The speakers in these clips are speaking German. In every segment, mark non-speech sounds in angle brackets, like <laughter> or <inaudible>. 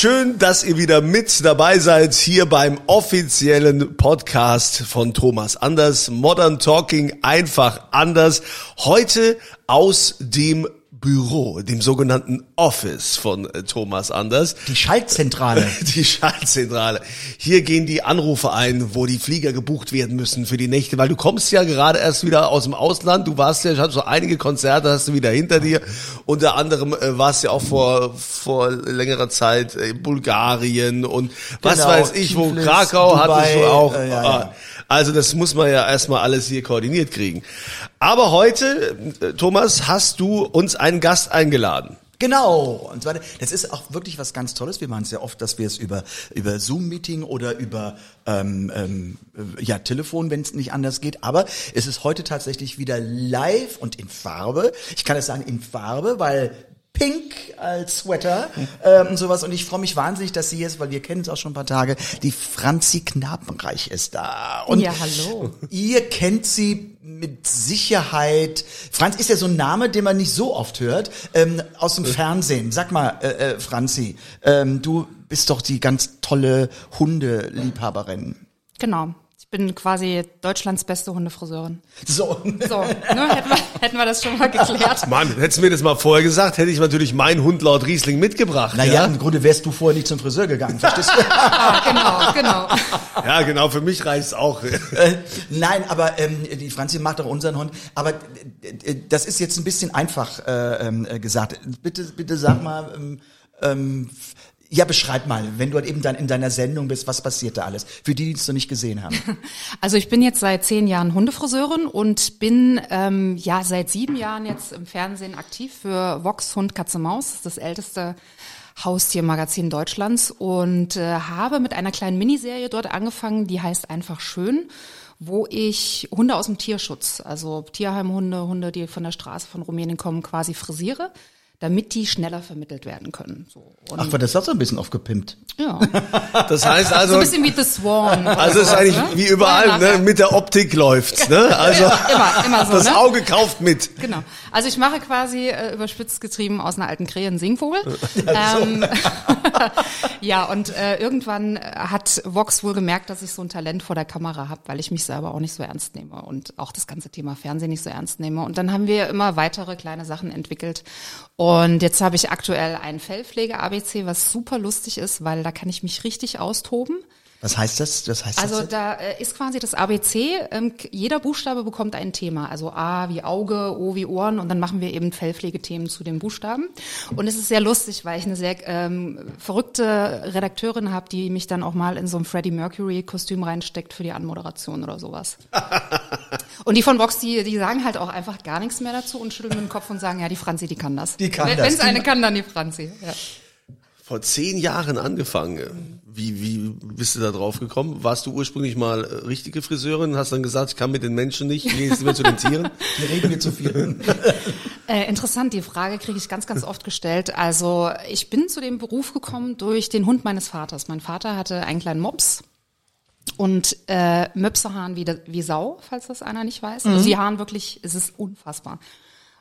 Schön, dass ihr wieder mit dabei seid hier beim offiziellen Podcast von Thomas Anders. Modern Talking einfach anders. Heute aus dem Büro, dem sogenannten Office von äh, Thomas Anders. Die Schaltzentrale. <laughs> Die Schaltzentrale. Hier gehen die Anrufe ein, wo die Flieger gebucht werden müssen für die Nächte, weil du kommst ja gerade erst wieder aus dem Ausland. Du warst ja, hast so einige Konzerte hast du wieder hinter dir. Unter anderem äh, warst ja auch vor vor längerer Zeit in Bulgarien und was Genau, weiß ich, wo Krakau hattest du Dubai, auch. äh, ja, Ah, ja. Also das muss man ja erstmal alles hier koordiniert kriegen. Aber heute, äh, Thomas, hast du uns einen Gast eingeladen. Genau. Und zwar, das ist auch wirklich was ganz Tolles. Wir machen es ja oft, dass wir es über, über Zoom-Meeting oder über ähm, ähm, äh, ja, Telefon, wenn es nicht anders geht. Aber es ist heute tatsächlich wieder live und in Farbe. Ich kann es sagen in Farbe, weil Pink als Sweater <laughs> ähm, und sowas. Und ich freue mich wahnsinnig, dass sie ist, weil wir kennen es auch schon ein paar Tage. Die Franzi Knabenreich ist da. Und Ja, hallo. Ihr kennt sie mit Sicherheit. Franz ist ja so ein Name, den man nicht so oft hört, ähm, aus dem Fernsehen. Sag mal, äh, äh, Franzi, ähm, du bist doch die ganz tolle Hundeliebhaberin. Genau. Ich bin quasi Deutschlands beste Hundefriseurin. So. So, ne, hätten, wir, hätten wir das schon mal geklärt. Mann, hättest du mir das mal vorher gesagt, hätte ich natürlich meinen Hund laut Riesling mitgebracht. Naja, ja? im Grunde wärst du vorher nicht zum Friseur gegangen, verstehst du? <laughs> Ah, genau, genau. ja, genau, für mich reicht's auch. Äh, Nein, aber ähm, die Franzi macht doch unseren Hund. Aber äh, äh, das ist jetzt ein bisschen einfach äh, ähm, äh, gesagt. Bitte, bitte sag mal, ähm, ähm, ja, beschreib mal, wenn du halt eben dann in deiner Sendung bist, was passiert da alles? Für die, die es noch nicht gesehen haben. <laughs> Also ich bin jetzt seit zehn Jahren Hundefriseurin und bin ähm, ja seit sieben Jahren jetzt im Fernsehen aktiv für Vox Hund Katze Maus, das älteste Haustiermagazin Deutschlands und äh, habe mit einer kleinen Miniserie dort angefangen, die heißt einfach schön, wo ich Hunde aus dem Tierschutz, also Tierheimhunde, Hunde, die von der Straße von Rumänien kommen, quasi frisiere, damit die schneller vermittelt werden können. So. Und, Ach, war das auch so ein bisschen aufgepimpt? ja. <laughs> Das heißt So also, ein bisschen wie The Swan. also es ist eigentlich ne? wie überall, ne? mit der Optik läuft's, ne? Also Immer, immer so, <laughs> das ne? Auge kauft mit. Genau. Also ich mache quasi äh, überspitzt getrieben aus einer alten Krähe einen Singvogel. <laughs> ähm, ja, und äh, irgendwann äh, hat Vox wohl gemerkt, dass ich so ein Talent vor der Kamera habe, weil ich mich selber auch nicht so ernst nehme und auch das ganze Thema Fernsehen nicht so ernst nehme. Und dann haben wir immer weitere kleine Sachen entwickelt. Und jetzt habe ich aktuell ein Fellpflege-ABC, was super lustig ist, weil da kann ich mich richtig austoben. Was heißt das? Das heißt Also das? da äh, ist quasi das ABC, ähm, jeder Buchstabe bekommt ein Thema. Also A wie Auge, O wie Ohren und dann machen wir eben Fellpflegethemen zu den Buchstaben. Und es ist sehr lustig, weil ich eine sehr ähm, verrückte Redakteurin habe, die mich dann auch mal in so ein Freddie Mercury-Kostüm reinsteckt für die Anmoderation oder sowas. <laughs> und die von Vox, die, die sagen halt auch einfach gar nichts mehr dazu und schütteln mit dem Kopf und sagen, ja, die Franzi, die kann das. Die kann Wenn das. es eine kann, dann die Franzi. Ja. Vor zehn Jahren angefangen. Wie, wie bist du da drauf gekommen? Warst du ursprünglich mal äh, richtige Friseurin? Hast dann gesagt, ich kann mit den Menschen nicht, ich gehe jetzt lieber zu den Tieren? <laughs> Hier reden wir zu viel. <laughs> Äh, interessant, die Frage kriege ich ganz, ganz oft gestellt. Also ich bin zu dem Beruf gekommen durch den Hund meines Vaters. Mein Vater hatte einen kleinen Mops und äh, Möpsehaaren wie, wie Sau, falls das einer nicht weiß. Also die Haaren wirklich, es ist unfassbar.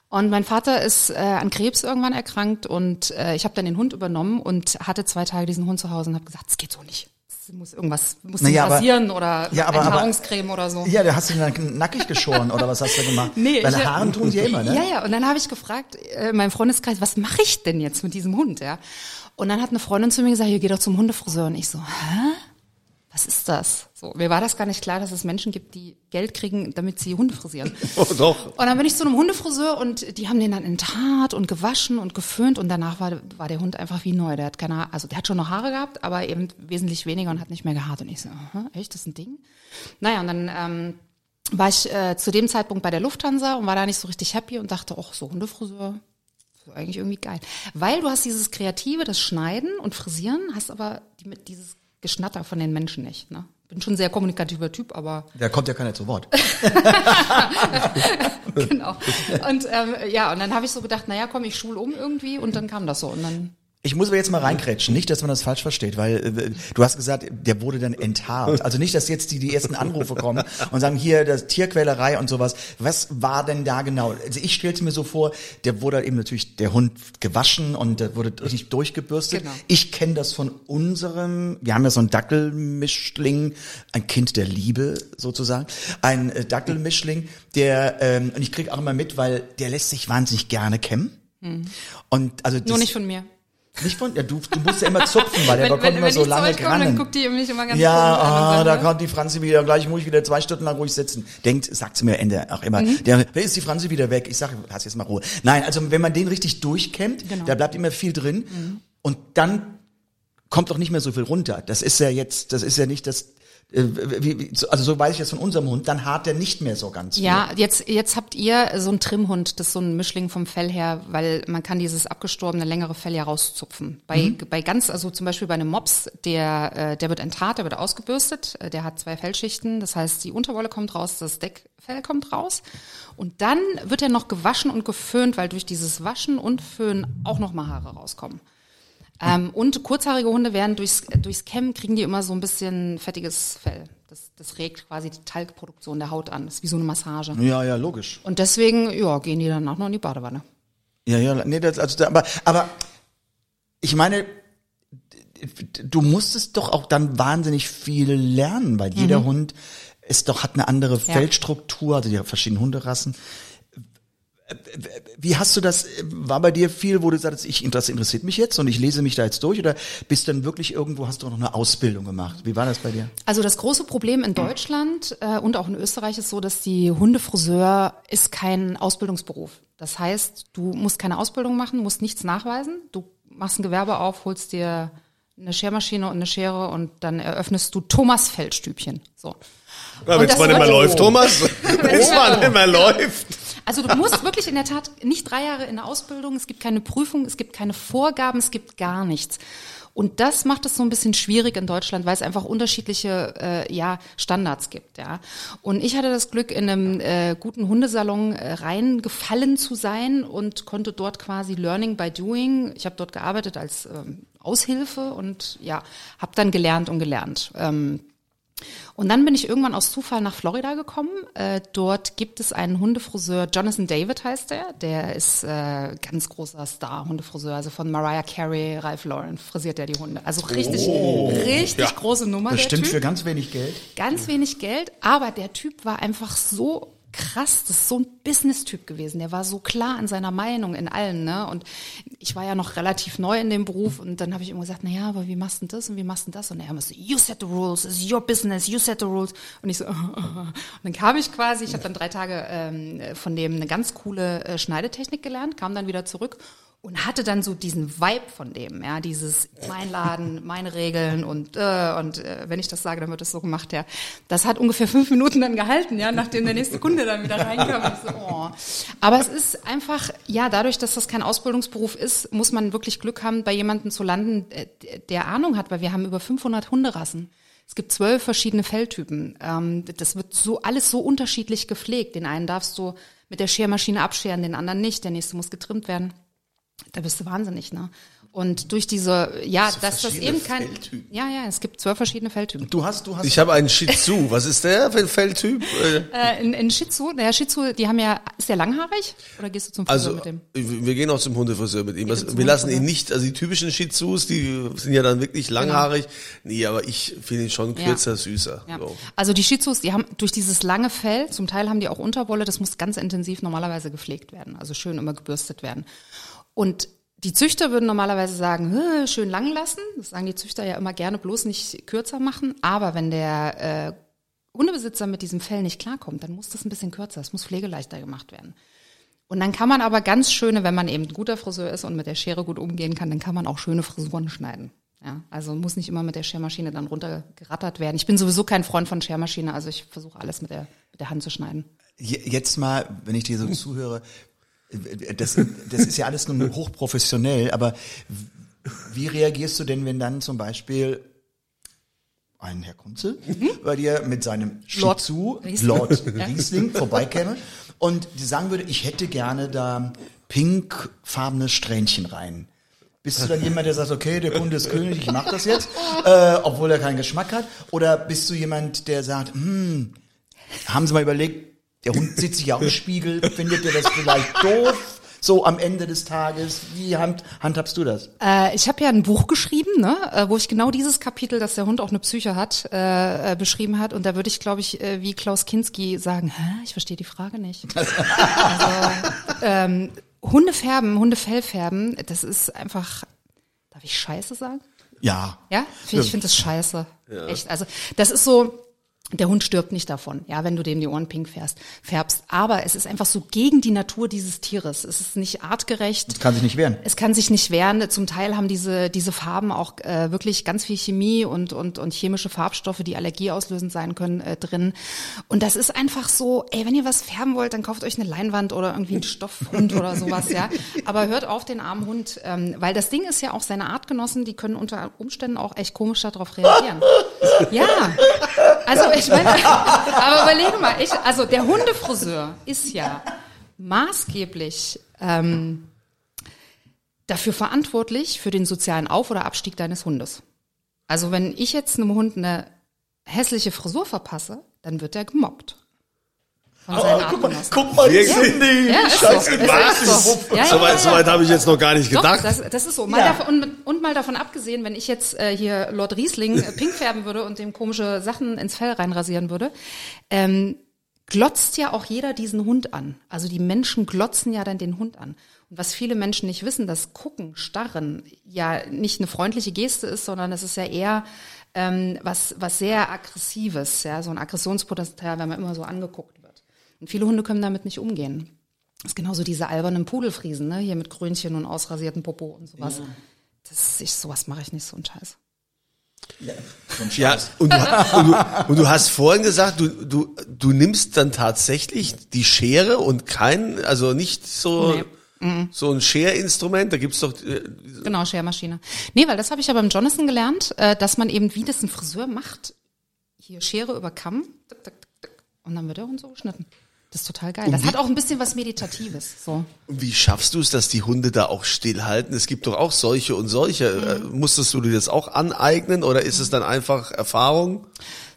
Und mein Vater ist äh, an Krebs irgendwann erkrankt und äh, ich habe dann den Hund übernommen und hatte zwei Tage diesen Hund zu Hause und habe gesagt, es geht so nicht. Es muss irgendwas, muss Naja, rasieren oder Ja, aber- aber- Enthaarungscreme oder so. Ja, du hast ihn dann nackig geschoren oder was hast du gemacht? <laughs> Nee, Deine ich- Haaren tun sie ja immer, ne? Ja, ja. Und dann habe ich gefragt, äh, in meinem Freundeskreis, was mache ich denn jetzt mit diesem Hund, ja? Und dann hat eine Freundin zu mir gesagt, hier geh doch zum Hundefriseur. Und ich so, hä? Was ist das? So, mir war das gar nicht klar, dass es Menschen gibt, die Geld kriegen, damit sie Hunde frisieren. <laughs> Oh, doch. Und dann bin ich zu einem Hundefriseur und die haben den dann enthaart und gewaschen und geföhnt und danach war, war der Hund einfach wie neu. Der hat keine, also der hat schon noch Haare gehabt, aber eben wesentlich weniger und hat nicht mehr gehaart. Und ich so, aha, echt, das ist ein Ding? Naja, und dann ähm, war ich äh, zu dem Zeitpunkt bei der Lufthansa und war da nicht so richtig happy und dachte, ach, so Hundefriseur, ist eigentlich irgendwie geil. Weil du hast dieses Kreative, das Schneiden und Frisieren, hast aber die, dieses Geschnatter von den Menschen nicht. Ne? Bin schon ein sehr kommunikativer Typ, aber <laughs> Da kommt ja keiner zu Wort. <laughs> genau. Und ähm, ja, und dann habe ich so gedacht, naja, komm, ich schul um irgendwie und dann kam das so. Und dann Ich muss aber jetzt mal reinkrätschen, nicht, dass man das falsch versteht, weil äh, du hast gesagt, der wurde dann enthaart. Also nicht, dass jetzt die, die ersten Anrufe kommen und sagen, hier, das Tierquälerei und sowas. Was war denn da genau? Also ich stellte mir so vor, der wurde eben natürlich, der Hund gewaschen und der wurde richtig durchgebürstet. Genau. Ich kenne das von unserem, wir haben ja so einen Dackelmischling, ein Kind der Liebe sozusagen, ein äh, Dackelmischling, der, ähm, und ich krieg auch immer mit, weil der lässt sich wahnsinnig gerne kämmen. Und also Mhm. nur das- nicht von mir. Nicht von, ja, du, du musst ja immer zupfen, weil der bekommt immer so ich zu lange komme, dann Grannen. guckt die mich immer ganz Ja, ah, da ne? kommt die Franzi wieder, gleich muss ich wieder zwei Stunden lang ruhig sitzen. Denkt, sagt sie mir Ende auch immer, Mhm. der, wer ist die Franzi wieder weg? Ich sage, hast jetzt mal Ruhe. Nein, also wenn man den richtig durchkämmt, Genau. da bleibt immer viel drin und dann kommt doch nicht mehr so viel runter. Das ist ja jetzt, das ist ja nicht das, also so weiß ich das von unserem Hund, dann hart der nicht mehr so ganz viel. Ja, jetzt, jetzt habt ihr so einen Trimmhund, das ist so ein Mischling vom Fell her, weil man kann dieses abgestorbene längere Fell ja rauszupfen. Bei, bei ganz, also zum Beispiel bei einem Mops, der, äh, der wird enthaart, der wird ausgebürstet, äh, der hat zwei Fellschichten, das heißt, die Unterwolle kommt raus, das Deckfell kommt raus. Und dann wird er noch gewaschen und geföhnt, weil durch dieses Waschen und Föhnen auch noch mal Haare rauskommen. Ähm, und kurzhaarige Hunde werden durchs, durchs Kämmen kriegen die immer so ein bisschen fettiges Fell. Das, das regt quasi die Talgproduktion der Haut an. Das ist wie so eine Massage. Ja, ja, logisch. Und deswegen, ja, gehen die dann auch noch in die Badewanne. Ja, ja, nee, das, also, aber, aber ich meine, du musstest doch auch dann wahnsinnig viel lernen, weil jeder Hund ist doch, hat eine andere Ja. Feldstruktur, also die verschiedenen Hunderassen. Wie hast du das, war bei dir viel, wo du sagst, ich, das interessiert mich jetzt und ich lese mich da jetzt durch oder bist du dann wirklich irgendwo, hast du auch noch eine Ausbildung gemacht? Wie war das bei dir? Also das große Problem in Deutschland äh, und auch in Österreich ist so, dass die Hundefriseur ist kein Ausbildungsberuf. Das heißt, du musst keine Ausbildung machen, musst nichts nachweisen. Du machst ein Gewerbe auf, holst dir eine Schermaschine und eine Schere und dann eröffnest du Thomas Feldstübchen. So. Ja, wenn es mal nicht mehr wird- läuft, Thomas. <laughs> Wenn es mal nicht mehr läuft. Also du musst wirklich in der Tat nicht drei Jahre in der Ausbildung, es gibt keine Prüfung, es gibt keine Vorgaben, es gibt gar nichts. Und das macht es so ein bisschen schwierig in Deutschland, weil es einfach unterschiedliche äh, ja, Standards gibt. Ja. Und ich hatte das Glück, in einem äh, guten Hundesalon äh, reingefallen zu sein und konnte dort quasi Learning by Doing. Ich habe dort gearbeitet als ähm, Aushilfe und ja, habe dann gelernt und gelernt. Ähm, und dann bin ich irgendwann aus Zufall nach Florida gekommen. Äh, dort gibt es einen Hundefriseur, Jonathan David heißt er. Der ist äh, ganz großer Star, Hundefriseur. Also von Mariah Carey, Ralph Lauren frisiert er die Hunde. Also richtig, richtig große Nummer. Bestimmt der für ganz wenig Geld. Ganz wenig Geld, aber der Typ war einfach so krass, das ist so ein Business-Typ gewesen. Der war so klar in seiner Meinung in allem, ne? Und ich war ja noch relativ neu in dem Beruf und dann habe ich immer gesagt, na ja, aber wie machst du das und wie machst du das? Und er immer so, you set the rules, it's your business, you set the rules. Und ich so, <laughs> und dann kam ich quasi, ich habe dann drei Tage ähm, von dem eine ganz coole äh, Schneidetechnik gelernt, kam dann wieder zurück und hatte dann so diesen Vibe von dem, ja, dieses mein Laden, meine Regeln und äh, und äh, wenn ich das sage, dann wird das so gemacht, ja. Das hat ungefähr fünf Minuten dann gehalten, ja, nachdem der nächste Kunde dann wieder reinkam. Ich so, oh. Aber es ist einfach, ja, dadurch, dass das kein Ausbildungsberuf ist, muss man wirklich Glück haben, bei jemandem zu landen, äh, der Ahnung hat, weil wir haben über 500 Hunderassen. Es gibt zwölf verschiedene Felltypen. Ähm, das wird so alles so unterschiedlich gepflegt. Den einen darfst du mit der Schermaschine abscheren, den anderen nicht. Der nächste muss getrimmt werden. Da bist du wahnsinnig, ne? Und durch diese, ja, dass das eben kein, Felltypen. ja, ja, es gibt zwölf verschiedene Felltypen. Du hast, du hast. Ich habe einen Shih Tzu. Was ist der für ein Feldtyp? Äh, Äh, in, in Shih Tzu, der Shih Tzu, die haben ja, ist der langhaarig? Oder gehst du zum Friseur Also, mit dem? wir gehen auch zum Hundefriseur mit ihm. Geht Also, wir lassen ihn nicht, also die typischen Shih Tzus, die sind ja dann wirklich langhaarig. Nee, aber ich finde ihn schon Ja. kürzer, süßer. Ja. So. Also die Shih Tzus, die haben durch dieses lange Fell, zum Teil haben die auch Unterwolle, das muss ganz intensiv normalerweise gepflegt werden, also schön immer gebürstet werden. Und Die Züchter würden normalerweise sagen, "Hä, schön lang lassen. Das sagen die Züchter ja immer gerne, bloß nicht kürzer machen. Aber wenn der äh, Hundebesitzer mit diesem Fell nicht klarkommt, dann muss das ein bisschen kürzer. Es muss pflegeleichter gemacht werden. Und dann kann man aber ganz schöne, wenn man eben ein guter Friseur ist und mit der Schere gut umgehen kann, dann kann man auch schöne Frisuren schneiden. Ja, also muss nicht immer mit der Schermaschine dann runtergerattert werden. Ich bin sowieso kein Freund von Schermaschine, also ich versuche alles mit der, mit der Hand zu schneiden. Je- Jetzt mal, wenn ich dir so <laughs> zuhöre, das, das ist ja alles nur hochprofessionell, aber wie reagierst du denn, wenn dann zum Beispiel ein Herr Kunze bei dir mit seinem Shih Lord Tzu. Lord <laughs> Riesling vorbeikäme und sagen würde, ich hätte gerne da pinkfarbenes Strähnchen rein. Bist du dann jemand, der sagt, okay, der Kunde ist König, ich mach das jetzt, äh, obwohl er keinen Geschmack hat? Oder bist du jemand, der sagt, hm, haben Sie mal überlegt, der Hund sieht sich ja auch im Spiegel, findet er das vielleicht doof? So am Ende des Tages, wie hand, handhabst du das? Äh, ich habe ja ein Buch geschrieben, ne, äh, wo ich genau dieses Kapitel, dass der Hund auch eine Psyche hat, äh, äh, beschrieben hat. Und da würde ich, glaube ich, äh, wie Klaus Kinski sagen, Hä, ich verstehe die Frage nicht. <laughs> also, ähm, Hunde färben, Hundefell färben, das ist einfach, darf ich Scheiße sagen? Ja. Ja, ich finde das scheiße. Echt. Also das ist so, der Hund stirbt nicht davon, ja, wenn du dem die Ohren pink fährst, färbst. Aber es ist einfach so gegen die Natur dieses Tieres. Es ist nicht artgerecht. Kann sich nicht wehren. Es kann sich nicht wehren. Zum Teil haben diese, diese Farben auch äh, wirklich ganz viel Chemie und, und, und chemische Farbstoffe, die allergieauslösend sein können, äh, drin. Und das ist einfach so, ey, wenn ihr was färben wollt, dann kauft euch eine Leinwand oder irgendwie einen Stoffhund oder sowas, ja. Aber hört auf den armen Hund, ähm, weil das Ding ist ja auch seine Artgenossen, die können unter Umständen auch echt komisch darauf reagieren. Ja. Also ich meine, <laughs> aber überlege mal, ich, also der Hundefriseur ist ja maßgeblich ähm, dafür verantwortlich für den sozialen Auf- oder Abstieg deines Hundes. Also wenn ich jetzt einem Hund eine hässliche Frisur verpasse, dann wird er gemobbt. Von seinen Artgenossen. guck mal, Wirklich? Cindy, Ja, ist so. gemacht. ist so. Ja, ja, Soweit ja, ja. soweit habe ich jetzt noch gar nicht Doch, gedacht. das, das ist so. Mal Ja. davon, und, und mal davon abgesehen, wenn ich jetzt äh, hier Lord Riesling äh, pink färben würde und dem komische Sachen ins Fell reinrasieren würde, ähm, glotzt ja auch jeder diesen Hund an. Also die Menschen glotzen ja dann den Hund an. Und was viele Menschen nicht wissen, dass Gucken, Starren ja nicht eine freundliche Geste ist, sondern es ist ja eher ähm, was, was sehr Aggressives, ja, so ein Aggressionspotenzial, wenn man immer so angeguckt. Und viele Hunde können damit nicht umgehen. Das ist genauso diese albernen Pudelfriesen, ne? Hier mit Krönchen und ausrasierten Popo und sowas. Das ich, sowas mache ich nicht, so ein Scheiß. Ja, und du, und, du, und du hast vorhin gesagt, du, du, du nimmst dann tatsächlich die Schere und kein, also nicht so, so ein Scherinstrument, da gibt's doch, äh, Genau, Schermaschine. Nee, weil das habe ich ja beim Jonathan gelernt, äh, dass man eben, wie das ein Friseur macht, hier Schere über Kamm, tick, tick, tick, tick, und dann wird der Hund so geschnitten. Das ist total geil. Das hat auch ein bisschen was Meditatives. So. wie schaffst du es, dass die Hunde da auch stillhalten? Es gibt doch auch solche und solche. Äh, Musstest du dir das auch aneignen oder ist es dann einfach Erfahrung?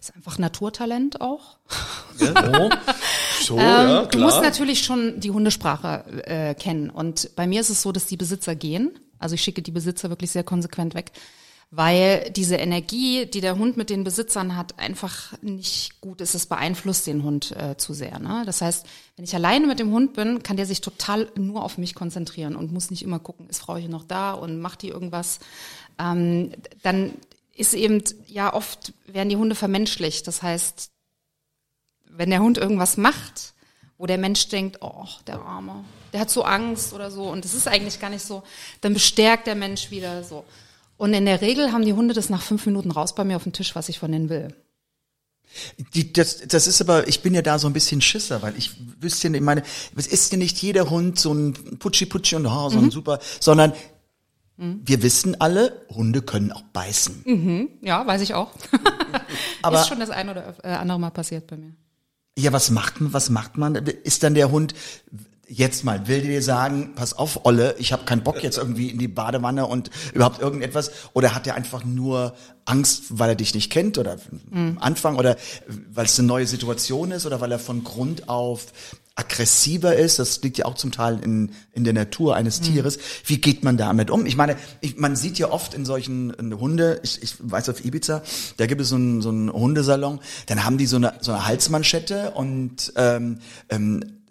Das ist einfach Naturtalent auch. <laughs> So, ja, Ähm, Du musst natürlich schon die Hundesprache äh, kennen. Und bei mir ist es so, dass die Besitzer gehen. Also ich schicke die Besitzer wirklich sehr konsequent weg, weil diese Energie, die der Hund mit den Besitzern hat, einfach nicht gut ist. Es beeinflusst den Hund äh, zu sehr. Ne? Das heißt, wenn ich alleine mit dem Hund bin, kann der sich total nur auf mich konzentrieren und muss nicht immer gucken, ist Frau hier noch da und macht die irgendwas. Ähm, dann ist eben, ja, oft werden die Hunde vermenschlicht. Das heißt, wenn der Hund irgendwas macht, wo der Mensch denkt, oh, der Arme, der hat so Angst oder so, und das ist eigentlich gar nicht so, dann bestärkt der Mensch wieder so. Und in der Regel haben die Hunde das nach fünf Minuten raus bei mir auf dem Tisch, was ich von denen will. Die, das, das ist aber, ich bin ja da so ein bisschen Schisser, weil ich wüsste ja, ich meine, es ist ja nicht jeder Hund so ein Putschi-Putschi und oh, so ein super, sondern wir wissen alle, Hunde können auch beißen. Ja, weiß ich auch. <laughs> Aber- ist schon das ein oder äh, andere Mal passiert bei mir. Ja, was macht man, was macht man? Ist dann der Hund, jetzt mal, will dir sagen, pass auf, Olle, ich habe keinen Bock jetzt irgendwie in die Badewanne und überhaupt irgendetwas? Oder hat er einfach nur Angst, weil er dich nicht kennt oder am Anfang oder weil es eine neue Situation ist oder weil er von Grund auf aggressiver ist, das liegt ja auch zum Teil in, in der Natur eines Tieres. Wie geht man damit um? Ich meine, ich, man sieht ja oft in solchen in Hunde, ich, ich weiß auf Ibiza, da gibt es so einen, so einen Hundesalon, dann haben die so eine, so eine Halsmanschette und ähm, ähm,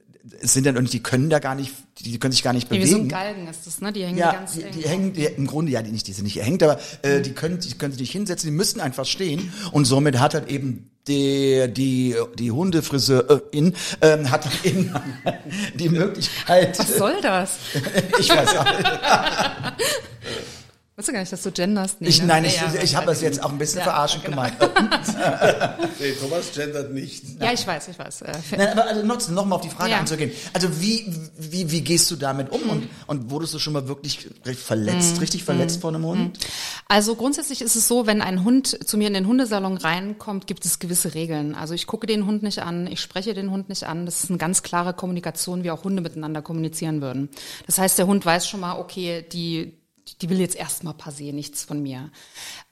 es sind dann irgendwie, die können da gar nicht, die können sich gar nicht Wie bewegen. so ein Galgen ist das, ne? Die hängen Ja, ganz die, die hängen, die, im Grunde, ja, die nicht, die sind nicht hängt, aber äh, die können, die können sich nicht hinsetzen, die müssen einfach stehen und somit hat halt eben der, die, die Hundefriseurin ähm, hat halt eben <laughs> die Möglichkeit. Was soll das? <laughs> ich weiß auch. <laughs> Weißt du gar nicht, dass du genderst? Nee, Ich, ne? nein, ich, ja, ich habe das jetzt auch ein bisschen Ja, verarschend genau. gemeint. <laughs> Nee, Thomas gendert nicht. Ja, ich weiß, ich weiß. Äh, Nein, aber also trotzdem noch mal auf die Frage Ja. einzugehen. Also wie, wie, wie gehst du damit um und, und wurdest du schon mal wirklich verletzt, Mhm. richtig verletzt von einem Hund? Also grundsätzlich ist es so, wenn ein Hund zu mir in den Hundesalon reinkommt, gibt es gewisse Regeln. Also ich gucke den Hund nicht an, ich spreche den Hund nicht an. Das ist eine ganz klare Kommunikation, wie auch Hunde miteinander kommunizieren würden. Das heißt, der Hund weiß schon mal, okay, die die will jetzt erstmal se nichts von mir.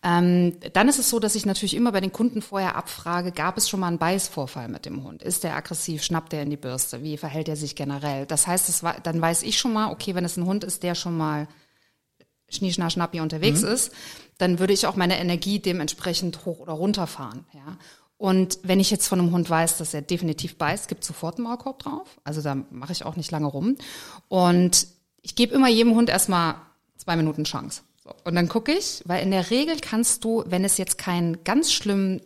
Ähm, dann ist es so, dass ich natürlich immer bei den Kunden vorher abfrage, gab es schon mal einen Beißvorfall mit dem Hund? Ist der aggressiv? Schnappt er in die Bürste? Wie verhält er sich generell? Das heißt, das dann weiß ich schon mal, okay, wenn es ein Hund ist, der schon mal Schnie, Schna, Schnappi unterwegs ist, dann würde ich auch meine Energie dementsprechend hoch oder runter fahren. Ja. Und wenn ich jetzt von einem Hund weiß, dass er definitiv beißt, gibt sofort einen Maulkorb drauf. Also da mache ich auch nicht lange rum. Und ich gebe immer jedem Hund erstmal zwei Minuten Chance. So. Und dann gucke ich, weil in der Regel kannst du, wenn es jetzt kein ganz schlimm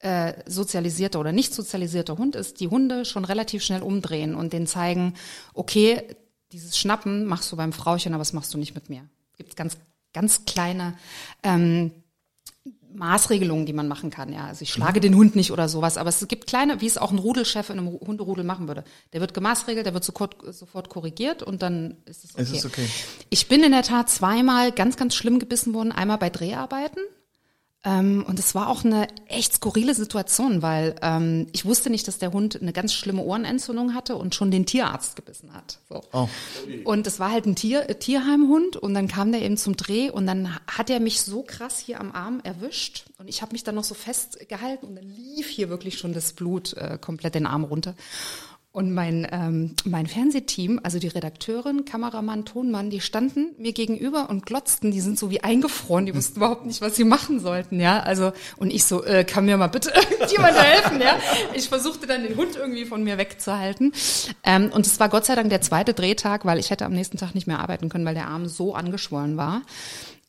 äh, sozialisierter oder nicht sozialisierter Hund ist, die Hunde schon relativ schnell umdrehen und denen zeigen, okay, dieses Schnappen machst du beim Frauchen, aber das machst du nicht mit mir. Gibt ganz, ganz kleine ähm, Maßregelungen, die man machen kann. Ja, also ich schlage den Hund nicht oder sowas, aber es gibt kleine, wie es auch ein Rudelchef in einem Ru- Hunderudel machen würde. Der wird gemaßregelt, der wird sofort, sofort korrigiert und dann ist es okay. Es ist okay. Ich bin in der Tat zweimal ganz, ganz schlimm gebissen worden. Einmal bei Dreharbeiten. Ähm, und es war auch eine echt skurrile Situation, weil ähm, ich wusste nicht, dass der Hund eine ganz schlimme Ohrenentzündung hatte und schon den Tierarzt gebissen hat. So. Oh. Und es war halt ein Tier, äh, Tierheimhund und dann kam der eben zum Dreh und dann hat er mich so krass hier am Arm erwischt und ich habe mich dann noch so festgehalten und dann lief hier wirklich schon das Blut äh, komplett den Arm runter. Und mein, ähm, mein Fernsehteam, also die Redakteurin, Kameramann, Tonmann, die standen mir gegenüber und glotzten, die sind so wie eingefroren, die wussten überhaupt nicht, was sie machen sollten, ja. Also, und ich so, äh, kann mir mal bitte <laughs> irgendjemand helfen, ja. Ich versuchte dann den Hund irgendwie von mir wegzuhalten. Ähm, und es war Gott sei Dank der zweite Drehtag, weil ich hätte am nächsten Tag nicht mehr arbeiten können, weil der Arm so angeschwollen war.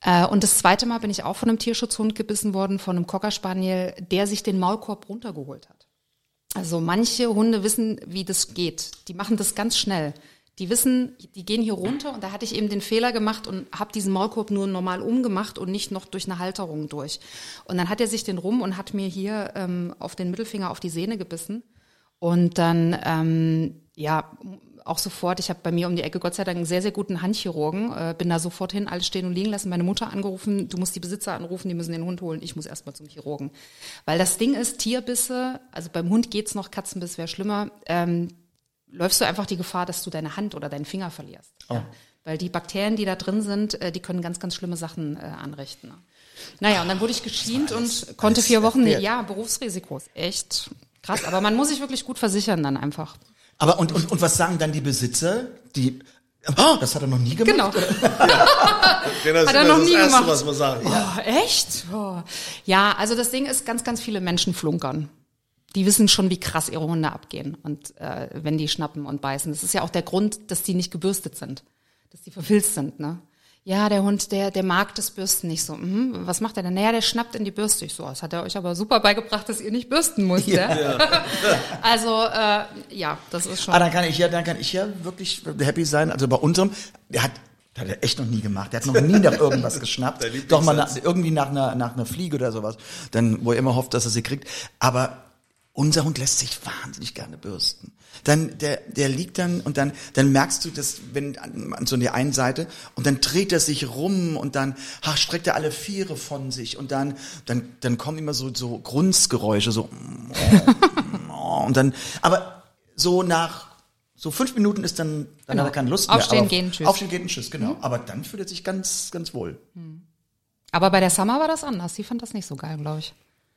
Äh, und das zweite Mal bin ich auch von einem Tierschutzhund gebissen worden, von einem Cocker Spaniel, der sich den Maulkorb runtergeholt hat. Also manche Hunde wissen, wie das geht. Die machen das ganz schnell. Die wissen, die gehen hier runter und da hatte ich eben den Fehler gemacht und habe diesen Maulkorb nur normal umgemacht und nicht noch durch eine Halterung durch. Und dann hat er sich den rum und hat mir hier ähm, auf den Mittelfinger auf die Sehne gebissen. Und dann, ähm, ja, auch sofort, ich habe bei mir um die Ecke Gott sei Dank einen sehr, sehr guten Handchirurgen, äh, bin da sofort hin, alles stehen und liegen lassen, meine Mutter angerufen, du musst die Besitzer anrufen, die müssen den Hund holen, ich muss erstmal zum Chirurgen. Weil das Ding ist, Tierbisse, also beim Hund geht's noch, Katzenbiss wäre schlimmer, ähm, läufst du einfach die Gefahr, dass du deine Hand oder deinen Finger verlierst. Ja. Weil die Bakterien, die da drin sind, äh, die können ganz, ganz schlimme Sachen äh, anrichten. Naja, und dann wurde ich geschient und konnte vier Wochen, ja. ja, Berufsrisiko, ist echt krass. Aber man muss sich wirklich gut versichern dann einfach. Aber und, und, und was sagen dann die Besitzer? Die, oh, das hat er noch nie gemacht. Genau. <laughs> Genau, das Hat er noch das nie Erste, gemacht. was man sagt. Oh, echt? Oh. Ja, also das Ding ist, ganz, ganz viele Menschen flunkern. Die wissen schon, wie krass ihre Hunde abgehen und äh, wenn die schnappen und beißen. Das ist ja auch der Grund, dass die nicht gebürstet sind, dass die verfilzt sind. Ne? Ja, der Hund, der, der mag das Bürsten nicht so. Mhm, was macht er denn? Naja, der schnappt in die Bürste. Ich so, das hat er euch aber super beigebracht, dass ihr nicht bürsten müsst. Ja. <laughs> also äh, ja, das ist schon. Ah, dann kann ich ja, dann kann ich ja wirklich happy sein. Also bei unserem, der hat, der hat er echt noch nie gemacht. Der hat noch nie nach <laughs> irgendwas geschnappt. Doch mal nach, irgendwie nach einer, nach einer Fliege oder sowas. Dann, wo er immer hofft, dass er sie kriegt. Aber unser Hund lässt sich wahnsinnig gerne bürsten. Dann, der, der liegt dann und dann, dann merkst du das, wenn, an, an so der einen Seite und dann dreht er sich rum und dann, ach, streckt er alle Viere von sich und dann, dann, dann kommen immer so, so Grunzgeräusche, so, <laughs> und dann, aber so nach, so fünf Minuten ist dann, dann Genau. hat er keine Lust mehr. Aufstehen, aber, gehen, tschüss. Aufstehen, gehen, tschüss, genau. Aber dann fühlt er sich ganz, ganz wohl. Aber bei der Summer war das anders. Sie fand das nicht so geil, glaube ich.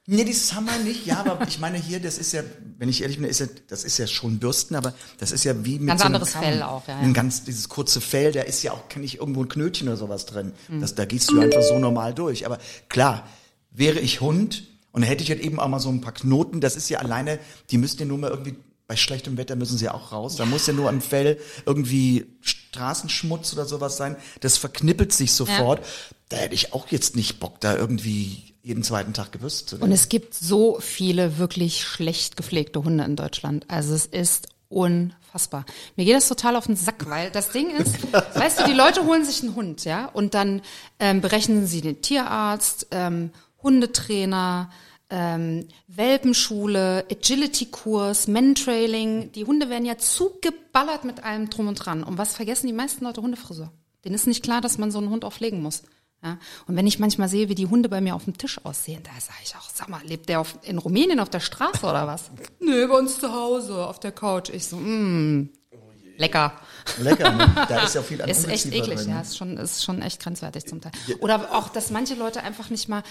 Nee, dieses Hammer nicht, ja, aber ich meine hier, das ist ja, wenn ich ehrlich bin, ist ja, das ist ja schon Bürsten, aber das ist ja wie mit Ganz so einem anderes Kamm. Fell auch, ja, ja. Ein ganz, dieses kurze Fell, da ist ja auch, kann ich irgendwo ein Knötchen oder sowas drin. Mhm. Das, da gehst du einfach so normal durch. Aber klar, wäre ich Hund und hätte ich halt eben auch mal so ein paar Knoten, das ist ja alleine, die müssten ja nur mal irgendwie bei schlechtem Wetter müssen sie auch raus. Da muss ja nur am Fell irgendwie Straßenschmutz oder sowas sein. Das verknippelt sich sofort. Da hätte ich auch jetzt nicht Bock, da irgendwie jeden zweiten Tag gewürzt zu Und werden. es gibt so viele wirklich schlecht gepflegte Hunde in Deutschland. Also es ist unfassbar. Mir geht das total auf den Sack, weil das Ding ist, <laughs> weißt du, die Leute holen sich einen Hund, ja, und dann ähm, berechnen sie den Tierarzt, ähm, Hundetrainer, ähm, Welpenschule, Agility-Kurs, Mentrailing. Die Hunde werden ja zugeballert mit allem drum und dran. Und was vergessen die meisten Leute? Hundefriseur. Denen ist nicht klar, dass man so einen Hund auch pflegen muss. Ja? Und wenn ich manchmal sehe, wie die Hunde bei mir auf dem Tisch aussehen, da sage ich auch, sag mal, lebt der auf, in Rumänien auf der Straße oder was? <laughs> Nö, bei uns zu Hause, auf der Couch. Ich so, mh, lecker. Lecker, ne? Da ist ja viel <laughs> an Ist echt eklig, drin, ja, ne? ist schon, ist schon echt grenzwertig zum Teil. Oder auch, dass manche Leute einfach nicht mal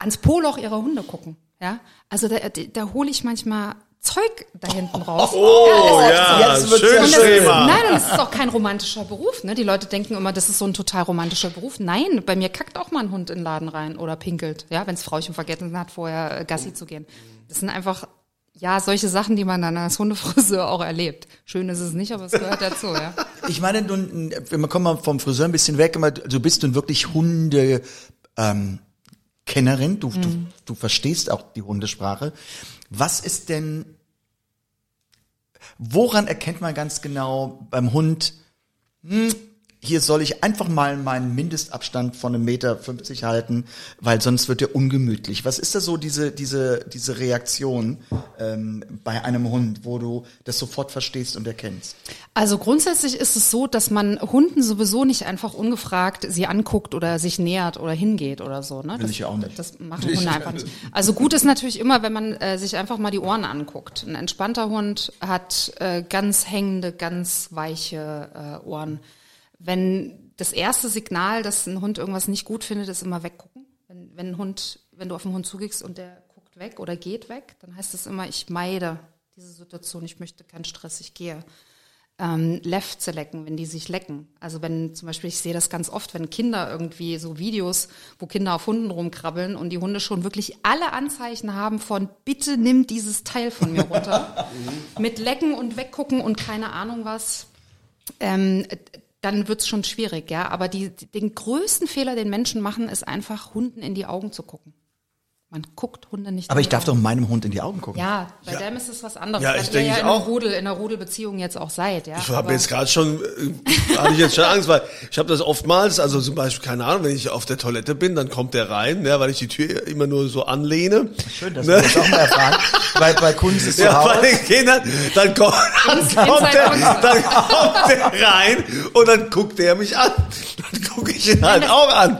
ans Poloch ihrer Hunde gucken, ja. Also da, da, da hole ich manchmal Zeug da hinten raus. Oh, ist ja, Jetzt wird's schönes ja und das schön. ist, Thema. nein, und es ist auch kein romantischer Beruf. Ne? Die Leute denken immer, das ist so ein total romantischer Beruf. Nein, bei mir kackt auch mal ein Hund in den Laden rein oder pinkelt, ja, wenn es Frauchen vergessen hat, vorher äh, Gassi zu gehen. Das sind einfach, ja, solche Sachen, die man dann als Hundefriseur auch erlebt. Schön ist es nicht, aber es gehört dazu, ja. <laughs> Ich meine, nun, wir kommen mal vom Friseur ein bisschen weg, aber du bist nun wirklich Hunde, ähm, Kennerin, du, du, du verstehst auch die Hundesprache. Was ist denn, woran erkennt man ganz genau beim Hund, hm, hier soll ich einfach mal meinen Mindestabstand von einem Meter 50 halten, weil sonst wird er ungemütlich. Was ist da so diese, diese, diese Reaktion ähm, bei einem Hund, wo du das sofort verstehst und erkennst? Also grundsätzlich ist es so, dass man Hunden sowieso nicht einfach ungefragt sie anguckt oder sich nähert oder hingeht oder so. Ne? Will das, ich auch nicht. Das machen Hunde <laughs> einfach nicht. Also gut ist natürlich immer, wenn man äh, sich einfach mal die Ohren anguckt. Ein entspannter Hund hat äh, ganz hängende, ganz weiche äh, Ohren. Wenn das erste Signal, dass ein Hund irgendwas nicht gut findet, ist immer weggucken. Wenn, wenn ein Hund, wenn du auf einen Hund zugehst und der guckt weg oder geht weg, dann heißt es immer, ich meide diese Situation, ich möchte keinen Stress, ich gehe ähm, Lefze lecken, wenn die sich lecken. Also wenn zum Beispiel, ich sehe das ganz oft, wenn Kinder irgendwie so Videos, wo Kinder auf Hunden rumkrabbeln und die Hunde schon wirklich alle Anzeichen haben von bitte nimm dieses Teil von mir runter. <laughs> mit Lecken und Weggucken und keine Ahnung was. Ähm, dann wird's schon schwierig, ja. Aber die, den größten Fehler, den Menschen machen, ist einfach Hunden in die Augen zu gucken. Man guckt Hunde nicht. Aber ich darf doch meinem Hund in die Augen gucken. Ja, bei dem ist es was anderes, Ja, weil ich ihr denke ja ich in einer auch. Rudel, in einer Rudelbeziehung jetzt auch seid, ja. Ich habe jetzt gerade schon, äh, hatte ich jetzt schon Angst, weil ich habe das oftmals, also zum Beispiel, keine Ahnung, wenn ich auf der Toilette bin, dann kommt der rein, ja, weil ich die Tür immer nur so anlehne. Schön, dass Ne? wir das auch mal erfahren. bei, bei Kunst ist Ja, bei den Kindern, dann kommt, dann kommt, der, dann kommt der rein und dann guckt der mich an. Dann gucke ich ihn halt auch an.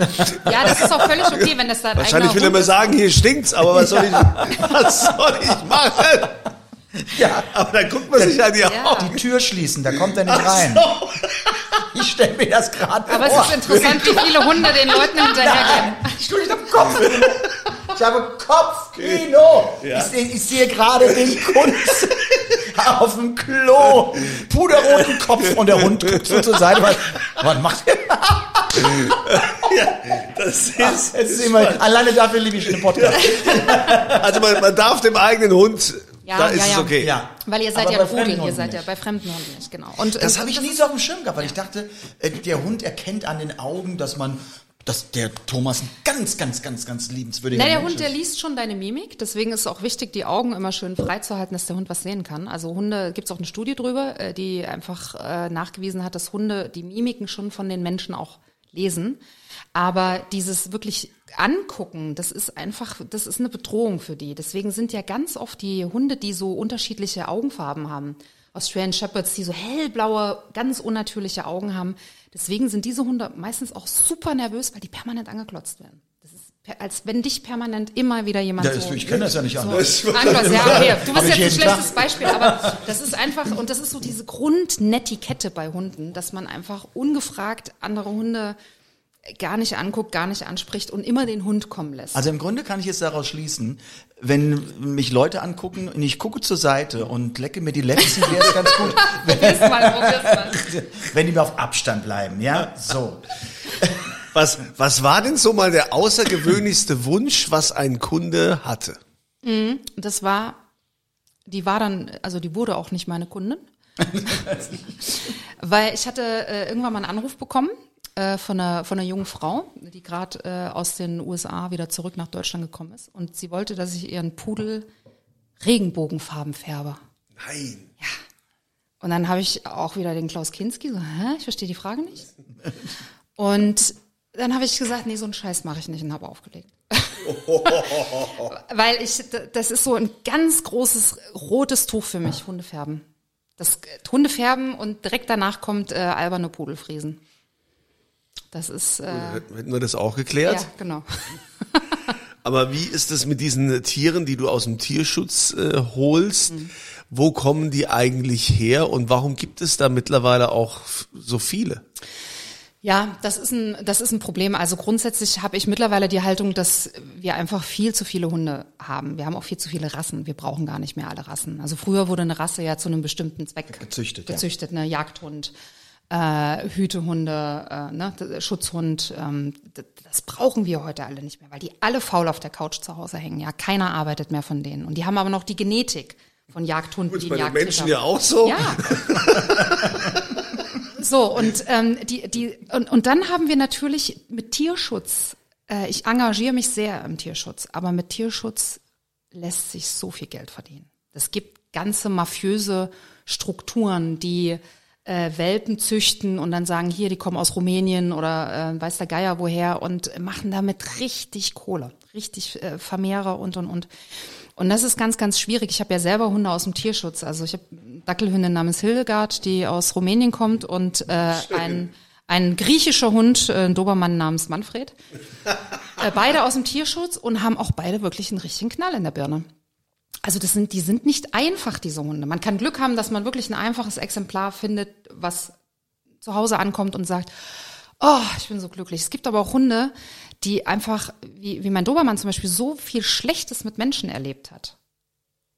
Ja, das ist auch völlig okay, wenn das dein Wahrscheinlich will er mir sagen, hier stinkt's, aber was soll ich, <laughs> was soll ich machen? Ja, Aber dann guckt man sich an die Ja. Augen. die Tür schließen, da kommt er nicht rein. Ich stelle mir das gerade vor. Aber es ist interessant, wie viele Hunde den Leuten hinterhergehen. Ich, ich habe Kopfkino. Ich habe Kopfkino. Ja. Ich, sehe, ich sehe gerade den Kunst auf dem Klo. Puderroten Kopf und der Hund guckt so zur Seite. Was, was macht er? Das ist, Jetzt ist immer, alleine dafür liebe ich den Podcast. also man, man darf dem eigenen Hund, Ja, da ja, ist es ja. okay. Ja. Weil ihr seid Aber ja bei ein Rudel, fremden ihr Hunden seid ja nicht. bei fremden Hunden nicht, genau. Und Das habe ich nie so auf dem Schirm gehabt, weil ich dachte, äh, der Hund erkennt an den Augen, dass man, dass der Thomas ein ganz, ganz, ganz, ganz liebenswürdiger Na, der Mensch Hund, der ist. liest schon deine Mimik, deswegen ist es auch wichtig, die Augen immer schön freizuhalten, dass der Hund was sehen kann. Also Hunde, gibt's auch eine Studie drüber, äh, die einfach äh, nachgewiesen hat, dass Hunde die Mimiken schon von den Menschen auch lesen. Aber dieses wirklich angucken, das ist einfach, das ist eine Bedrohung für die. Deswegen sind ja ganz oft die Hunde, die so unterschiedliche Augenfarben haben, Australian Shepherds, die so hellblaue, ganz unnatürliche Augen haben. Deswegen sind diese Hunde meistens auch super nervös, weil die permanent angeklotzt werden. Als wenn dich permanent immer wieder jemand Ja, so ich kenne das ja nicht anders. Anglos, ja, <laughs> okay. Du bist jetzt ein schlechtes Tag. Beispiel, aber das ist einfach, und das ist so diese Grundnetiquette bei Hunden, dass man einfach ungefragt andere Hunde gar nicht anguckt, gar nicht anspricht und immer den Hund kommen lässt. Also im Grunde kann ich jetzt daraus schließen, wenn mich Leute angucken und ich gucke zur Seite und lecke mir die Letzten, wäre es ganz gut, <laughs> probier's mal, probier's mal. wenn die mir auf Abstand bleiben, ja? So. <laughs> Was, was war denn so mal der außergewöhnlichste Wunsch, was ein Kunde hatte? Das war Die war dann, also die wurde auch nicht meine Kundin. <laughs> Weil ich hatte äh, irgendwann mal einen Anruf bekommen äh, von, einer, von einer jungen Frau, die gerade äh, aus den USA wieder zurück nach Deutschland gekommen ist. Und sie wollte, dass ich ihren Pudel Regenbogenfarben färbe. Nein. Ja. Und dann habe ich auch wieder den Klaus Kinski so, hä, ich verstehe die Frage nicht. <laughs> Und dann habe ich gesagt, nee, so einen Scheiß mache ich nicht und habe aufgelegt. <laughs> Weil ich, das ist so ein ganz großes rotes Tuch für mich, Hundefärben. Das äh, Hundefärben und direkt danach kommt äh, alberne Pudelfriesen. Das ist, äh, Hätten wir das auch geklärt? ja, genau. <laughs> Aber wie ist es mit diesen Tieren, die du aus dem Tierschutz äh, holst? Mhm. Wo kommen die eigentlich her und warum gibt es da mittlerweile auch so viele? Ja, das ist ein, das ist ein Problem. Also grundsätzlich habe ich mittlerweile die Haltung, dass wir einfach viel zu viele Hunde haben. Wir haben auch viel zu viele Rassen. Wir brauchen gar nicht mehr alle Rassen. Also früher wurde eine Rasse ja zu einem bestimmten Zweck Gezüchtet, ja. gezüchtet, ne Jagdhund, äh, Hütehunde, äh, ne, Schutzhund. Ähm, das brauchen wir heute alle nicht mehr, weil die alle faul auf der Couch zu Hause hängen. Ja, keiner arbeitet mehr von denen. Und die haben aber noch die Genetik von Jagdhunden, Ist die bei den Menschen ja auch so? ja. <laughs> <laughs> so, und, ähm, die, die, und, und dann haben wir natürlich mit Tierschutz, äh, ich engagiere mich sehr im Tierschutz, aber mit Tierschutz lässt sich so viel Geld verdienen. Es gibt ganze mafiöse Strukturen, die äh, Welpen züchten und dann sagen, hier, die kommen aus Rumänien oder äh, weiß der Geier woher und machen damit richtig Kohle, richtig äh, Vermehrer und und und. Und das ist ganz, ganz schwierig. Ich habe ja selber Hunde aus dem Tierschutz. Also ich habe eine Dackelhündin namens Hildegard, die aus Rumänien kommt und äh, ein, ein griechischer Hund, äh, ein Dobermann namens Manfred. <laughs> äh, beide aus dem Tierschutz und haben auch beide wirklich einen richtigen Knall in der Birne. Also das sind, die sind nicht einfach, diese Hunde. Man kann Glück haben, dass man wirklich ein einfaches Exemplar findet, was zu Hause ankommt und sagt, oh, ich bin so glücklich. Es gibt aber auch Hunde, die einfach, wie, wie mein Dobermann zum Beispiel, so viel Schlechtes mit Menschen erlebt hat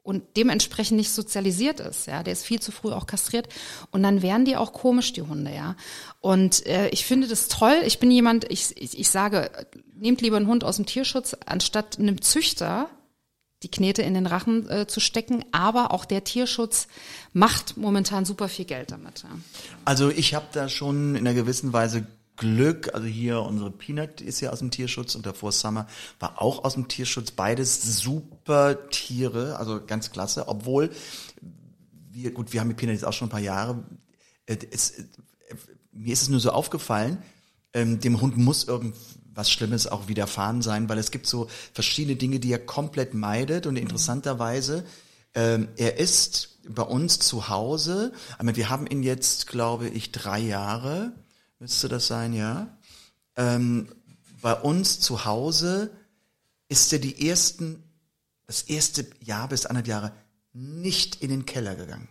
und dementsprechend nicht sozialisiert ist, ja, der ist viel zu früh auch kastriert und dann werden die auch komisch die Hunde, ja. Und äh, ich finde das toll. Ich bin jemand, ich, ich, ich sage, nehmt lieber einen Hund aus dem Tierschutz anstatt einem Züchter die Knete in den Rachen äh, zu stecken, aber auch der Tierschutz macht momentan super viel Geld damit. Ja. Also ich habe da schon in einer gewissen Weise Glück. Also hier unsere Peanut ist ja aus dem Tierschutz und davor Summer war auch aus dem Tierschutz. Beides super Tiere, also ganz klasse. Obwohl wir, gut, wir haben die Peanut jetzt auch schon ein paar Jahre. Äh, Es, äh, mir ist es nur so aufgefallen, ähm, dem Hund muss irgendwas Schlimmes auch widerfahren sein, weil es gibt so verschiedene Dinge, die er komplett meidet und interessanterweise ähm, er ist bei uns zu Hause, aber wir haben ihn jetzt, glaube ich, drei Jahre, müsste das sein, ja. Ähm, bei uns zu Hause ist er die ersten, das erste Jahr bis anderthalb Jahre nicht in den Keller gegangen.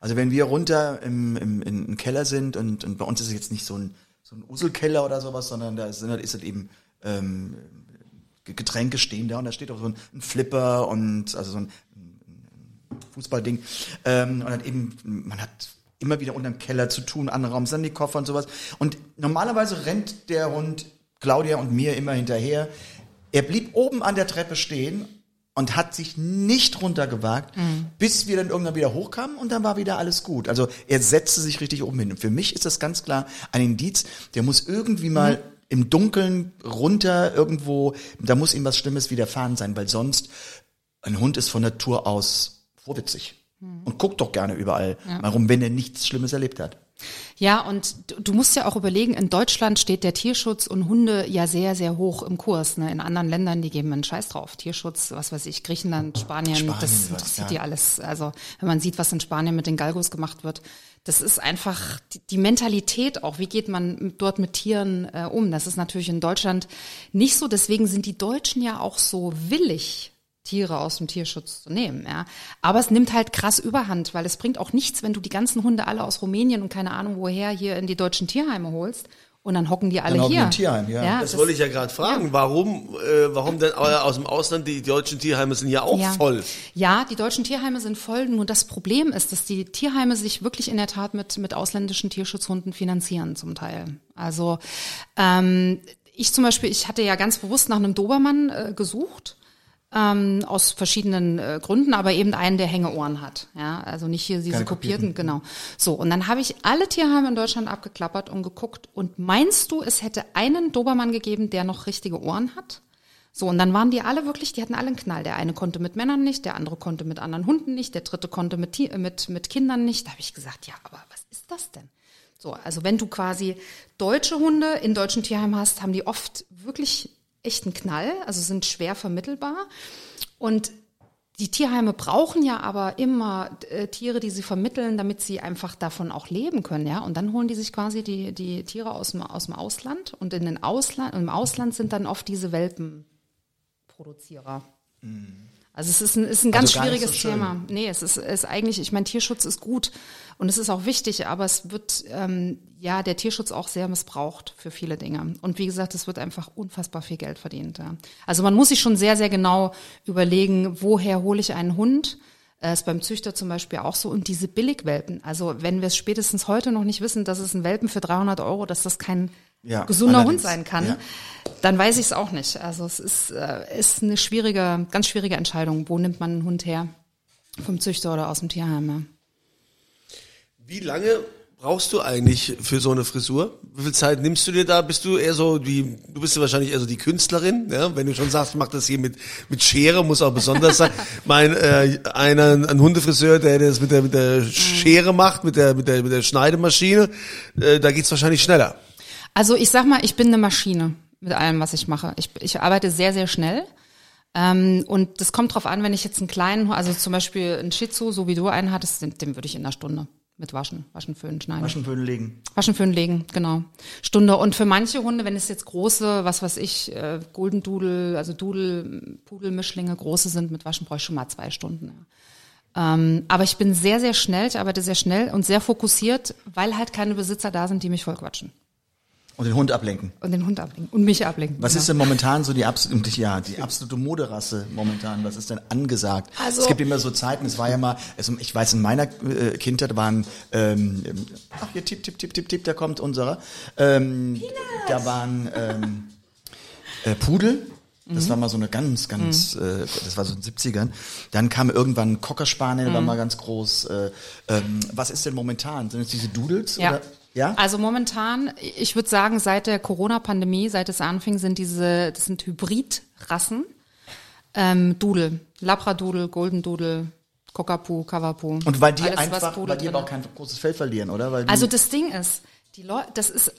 Also wenn wir runter im, im, im, im Keller sind und, und bei uns ist es jetzt nicht so ein, so ein Uselkeller oder sowas, sondern da ist, ist es eben ähm, Getränke stehen da und da steht auch so ein, ein Flipper und also so ein, Fußballding. Ähm, und dann eben, man hat immer wieder unterm Keller zu tun, andere Raum sind die Koffer und sowas. Und normalerweise rennt der Hund Claudia und mir immer hinterher. Er blieb oben an der Treppe stehen und hat sich nicht runtergewagt, bis wir dann irgendwann wieder hochkamen und dann war wieder alles gut. Also er setzte sich richtig oben hin. Und für mich ist das ganz klar ein Indiz, der muss irgendwie mal im Dunkeln runter irgendwo, da muss ihm was Schlimmes widerfahren sein, weil sonst ein Hund ist von Natur aus vorwitzig und guckt doch gerne überall mal rum, wenn er nichts Schlimmes erlebt hat. Ja, und du, musst ja auch überlegen, in Deutschland steht der Tierschutz und Hunde ja sehr, sehr hoch im Kurs. Ne? In anderen Ländern, die geben einen Scheiß drauf. Tierschutz, was weiß ich, Griechenland, Spanien, Spanien, das interessiert ja. die alles. Also wenn man sieht, was in Spanien mit den Galgos gemacht wird, das ist einfach die, die Mentalität auch. Wie geht man dort mit Tieren äh, um? Das ist natürlich in Deutschland nicht so. Deswegen sind die Deutschen ja auch so willig, Tiere aus dem Tierschutz zu nehmen, ja. Aber es nimmt halt krass Überhand, weil es bringt auch nichts, wenn du die ganzen Hunde alle aus Rumänien und keine Ahnung woher hier in die deutschen Tierheime holst und dann hocken die alle Dann hocken hier. die im Tierheim, ja. Das, wollte ich ja gerade fragen. Warum, äh, warum denn aus dem Ausland die deutschen Tierheime sind ja auch Ja. voll? Ja, die deutschen Tierheime sind voll. Nur das Problem ist, dass die Tierheime sich wirklich in der Tat mit, mit ausländischen Tierschutzhunden finanzieren zum Teil. Also ähm, ich zum Beispiel, ich hatte ja ganz bewusst nach einem Dobermann äh, gesucht. Ähm, aus verschiedenen äh, Gründen, aber eben einen, der Hängeohren hat. Ja, also nicht hier diese Keine kopierten, genau. So, und dann habe ich alle Tierheime in Deutschland abgeklappert und geguckt. Und meinst du, es hätte einen Dobermann gegeben, der noch richtige Ohren hat? So, und dann waren die alle wirklich, die hatten alle einen Knall. Der eine konnte mit Männern nicht, der andere konnte mit anderen Hunden nicht, der dritte konnte mit, äh, mit, mit Kindern nicht. Da habe ich gesagt, ja, aber was ist das denn? So, also wenn du quasi deutsche Hunde in deutschen Tierheimen hast, haben die oft wirklich echten Knall, also sind schwer vermittelbar. Und die Tierheime brauchen ja aber immer äh, Tiere, die sie vermitteln, damit sie einfach davon auch leben können, ja. Und dann holen die sich quasi die, die Tiere aus dem, aus dem Ausland und in den Ausland, im Ausland sind dann oft diese Welpenproduzierer. Also es ist ein, ist ein ganz Also schwieriges so. Thema. Nee, es ist, ist eigentlich, ich meine, Tierschutz ist gut und es ist auch wichtig, aber es wird ähm, ja der Tierschutz auch sehr missbraucht für viele Dinge. Und wie gesagt, es wird einfach unfassbar viel Geld verdient. Ja. Also man muss sich schon sehr, sehr genau überlegen, woher hole ich einen Hund. Äh, ist beim Züchter zum Beispiel auch so. Und diese Billigwelpen, also wenn wir es spätestens heute noch nicht wissen, dass es ein Welpen für 300 Euro, dass das kein Ja, gesunder allerdings. Hund sein kann, Ja. dann weiß ich es auch nicht. Also es ist, äh, ist eine schwierige, ganz schwierige Entscheidung. Wo nimmt man einen Hund her? Vom Züchter oder aus dem Tierheim? Ja. Wie lange brauchst du eigentlich für so eine Frisur? Wie viel Zeit nimmst du dir da? Bist du eher so die, du bist ja wahrscheinlich eher so die Künstlerin, ja? Wenn du schon sagst, mach das hier mit, mit Schere, muss auch besonders sein. <laughs> mein, äh, einer, ein Hundefriseur, der das mit der, mit der Schere macht, mit der, mit der, mit der Schneidemaschine, äh, da geht's wahrscheinlich schneller. Also ich sag mal, ich bin eine Maschine mit allem, was ich mache. Ich, ich arbeite sehr, sehr schnell. Ähm, und das kommt drauf an, wenn ich jetzt einen kleinen, also zum Beispiel einen Shih Tzu, so wie du einen hattest, den, den würde ich in einer Stunde mit waschen, waschen, föhnen, schneiden. Maschenböden legen. Waschen, föhnen, legen, genau. Stunde. Und für manche Hunde, wenn es jetzt große, was weiß ich, äh, Golden Doodle, also Doodle, Pudel-Mischlinge, große sind mit Waschen, brauche ich schon mal zwei Stunden. Ja. Ähm, aber ich bin sehr, sehr schnell, ich arbeite sehr schnell und sehr fokussiert, weil halt keine Besitzer da sind, die mich vollquatschen. Und den Hund ablenken. Und den Hund ablenken. Und mich ablenken. Was genau. ist denn momentan so die absolute, ja, die absolute Moderasse momentan? Was ist denn angesagt? Also- es gibt immer so Zeiten, es war ja mal, also ich weiß, in meiner äh, Kindheit waren, ähm, ach hier, tipp, tipp, tipp, tipp, tipp, da kommt unserer. Ähm, da waren ähm, äh, Pudel. Das Mhm. war mal so eine ganz, ganz, äh, das war so in den 70ern. Dann kam irgendwann Cocker Spaniel, Mhm. war mal ganz groß. Äh, ähm, was ist denn momentan? Sind es diese Doodles? Ja. Oder? Ja? Also momentan, ich würde sagen, seit der Corona-Pandemie, seit es anfing, sind diese, das sind Hybridrassen. Ähm, Doodle, Labradoodle, Golden Doodle, Cockapoo, Cavapoo. Und weil die Alles, einfach, weil die aber auch kein großes Fell verlieren, oder? Also das Ding ist, die Leute, das ist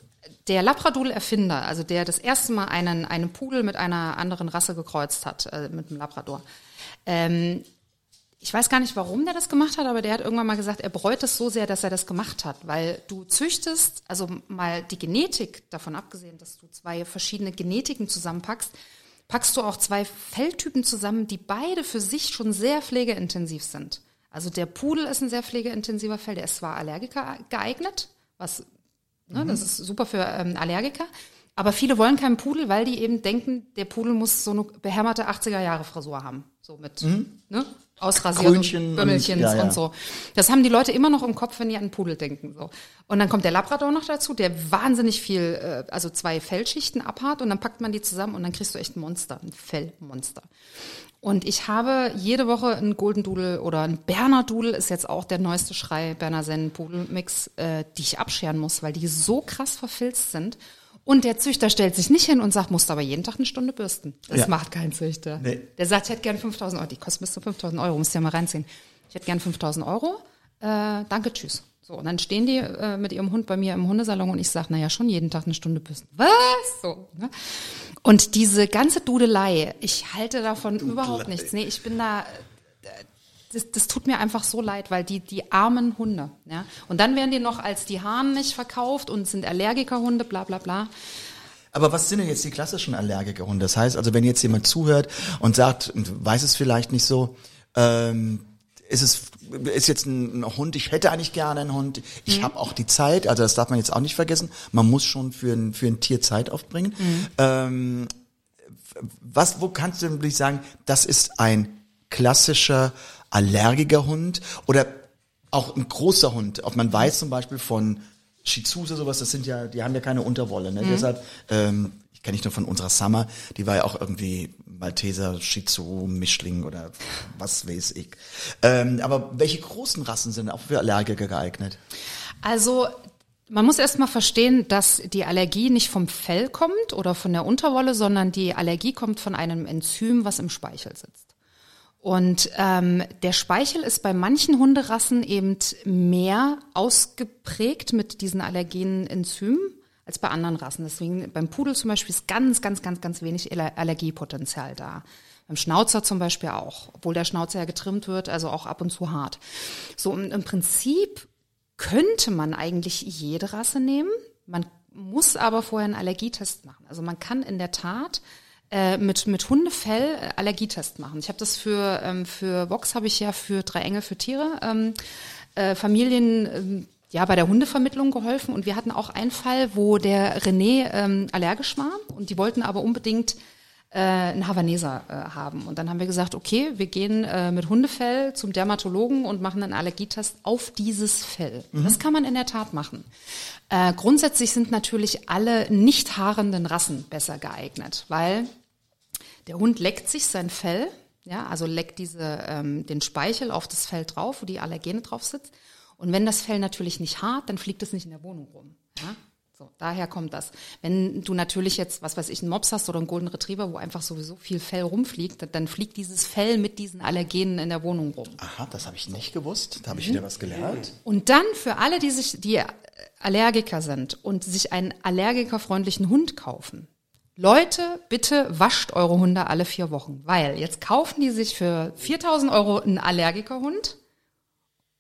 der Labradoodle-Erfinder, also der das erste Mal einen, einen Pudel mit einer anderen Rasse gekreuzt hat, äh, mit einem Labrador. Ähm, ich weiß gar nicht, warum der das gemacht hat, aber der hat irgendwann mal gesagt, er bereut es so sehr, dass er das gemacht hat, weil du züchtest, also mal die Genetik davon abgesehen, dass du zwei verschiedene Genetiken zusammenpackst, packst du auch zwei Felltypen zusammen, die beide für sich schon sehr pflegeintensiv sind. Also der Pudel ist ein sehr pflegeintensiver Fell, der ist zwar Allergiker geeignet, was Ne, Das ist super für ähm, Allergiker. Aber viele wollen keinen Pudel, weil die eben denken, der Pudel muss so eine behämmerte 80er-Jahre-Frisur haben. So mit ne? Ausrasiert Krönchen und ja, ja. und so. Das haben die Leute immer noch im Kopf, wenn die an einen Pudel denken. So. Und dann kommt der Labrador noch dazu, der wahnsinnig viel, äh, also zwei Fellschichten abhat und dann packt man die zusammen und dann kriegst du echt ein Monster, ein Fellmonster. Und ich habe jede Woche einen Golden Doodle oder einen Berner Doodle, ist jetzt auch der neueste Schrei, Berner Sennen Pudel Mix, äh, die ich abscheren muss, weil die so krass verfilzt sind. Und der Züchter stellt sich nicht hin und sagt, musst aber jeden Tag eine Stunde bürsten. Das Ja. macht kein Züchter. Nee. Der sagt, ich hätte gern 5000 Euro. Die kosten bis zu 5000 Euro, musst du ja mal reinziehen. Ich hätte gern 5000 Euro. Äh, danke, tschüss. So, und dann stehen die äh, mit ihrem Hund bei mir im Hundesalon und ich sage, naja, schon jeden Tag eine Stunde bürsten. Was? So, ne? Und diese ganze Dudelei, ich halte davon überhaupt nichts. Nee, ich bin da, das, das tut mir einfach so leid, weil die, die armen Hunde, ja. Und dann werden die noch als die Hahn nicht verkauft und sind Allergikerhunde, bla, bla, bla. Aber was sind denn jetzt die klassischen Allergikerhunde? Das heißt, also wenn jetzt jemand zuhört und sagt, weiß es vielleicht nicht so, ähm, ist es ist jetzt ein, Hund, ich hätte eigentlich gerne einen Hund, ich habe auch die Zeit, also das darf man jetzt auch nicht vergessen, man muss schon für ein, für ein Tier Zeit aufbringen. Ähm, was, wo kannst du wirklich sagen, das ist ein klassischer Allergikerhund oder auch ein großer Hund? Ob man weiß zum Beispiel von Shih Tzus oder sowas, das sind ja, die haben ja keine Unterwolle, ne? Deshalb, ähm, die kenne ich nur von unserer Summer, die war ja auch irgendwie Malteser, Shih Tzu, Mischling oder was weiß ich. Ähm, aber welche großen Rassen sind auch für Allergiker geeignet? Also man muss erstmal verstehen, dass die Allergie nicht vom Fell kommt oder von der Unterwolle, sondern die Allergie kommt von einem Enzym, was im Speichel sitzt. Und ähm, der Speichel ist bei manchen Hunderassen eben mehr ausgeprägt mit diesen allergenen Enzymen als bei anderen Rassen. Deswegen beim Pudel zum Beispiel ist ganz, ganz, ganz, ganz wenig Allergiepotenzial da. Beim Schnauzer zum Beispiel auch, obwohl der Schnauzer ja getrimmt wird, also auch ab und zu hart. So im Prinzip könnte man eigentlich jede Rasse nehmen. Man muss aber vorher einen Allergietest machen. Also man kann in der Tat äh, mit, mit Hundefell äh, Allergietest machen. Ich habe das für, ähm, für Vox habe ich ja für drei Engel für Tiere ähm, äh, Familien ähm, ja bei der Hundevermittlung geholfen und wir hatten auch einen Fall, wo der René ähm, allergisch war und die wollten aber unbedingt äh, einen Havaneser äh, haben. Und dann haben wir gesagt, okay, wir gehen äh, mit Hundefell zum Dermatologen und machen einen Allergietest auf dieses Fell. Mhm. Das kann man in der Tat machen. Äh, grundsätzlich sind natürlich alle nicht haarenden Rassen besser geeignet, weil der Hund leckt sich sein Fell, ja, also leckt diese, ähm, den Speichel auf das Fell drauf, wo die Allergene drauf sitzt. Und wenn das Fell natürlich nicht hart, dann fliegt es nicht in der Wohnung rum. Ja? So, daher kommt das. Wenn du natürlich jetzt, was weiß ich, einen Mops hast oder einen Golden Retriever, wo einfach sowieso viel Fell rumfliegt, dann fliegt dieses Fell mit diesen Allergenen in der Wohnung rum. Aha, das habe ich nicht gewusst. Da habe ich mhm. wieder was gelernt. Und dann für alle, die sich, die Allergiker sind und sich einen allergikerfreundlichen Hund kaufen. Leute, bitte wascht eure Hunde alle vier Wochen, weil jetzt kaufen die sich für 4000 Euro einen Allergikerhund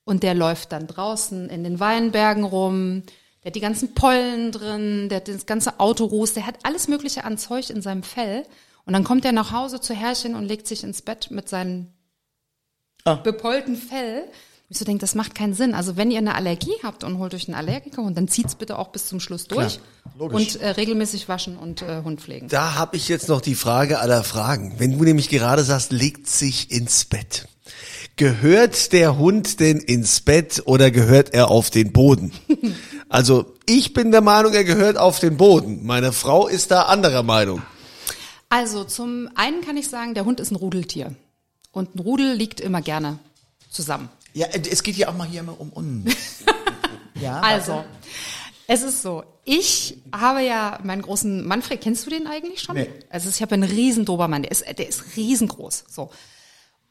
und der läuft dann draußen in den Weinbergen rum, der hat die ganzen Pollen drin, der hat das ganze Autoruß, der hat alles Mögliche an Zeug in seinem Fell. Und dann kommt er nach Hause zu Herrchen und legt sich ins Bett mit seinem ah. bepollten Fell. Ich so denke, das macht keinen Sinn. Also wenn ihr eine Allergie habt und holt euch einen Allergiker und dann zieht's bitte auch bis zum Schluss durch Klar, und äh, regelmäßig waschen und äh, Hund pflegen. Da habe ich jetzt noch die Frage aller Fragen. Wenn du nämlich gerade sagst, legt sich ins Bett. Gehört der Hund denn ins Bett oder gehört er auf den Boden? <laughs> Also ich bin der Meinung, er gehört auf den Boden. Meine Frau ist da anderer Meinung. Also zum einen kann ich sagen, der Hund ist ein Rudeltier. Und ein Rudel liegt immer gerne zusammen. Ja, es geht ja auch mal hier um uns. <laughs> ja, also, es ist so. Ich habe ja meinen großen Manfred, kennst du den eigentlich schon? Nee. Also ich habe einen riesen Dobermann, der ist, der ist riesengroß. So.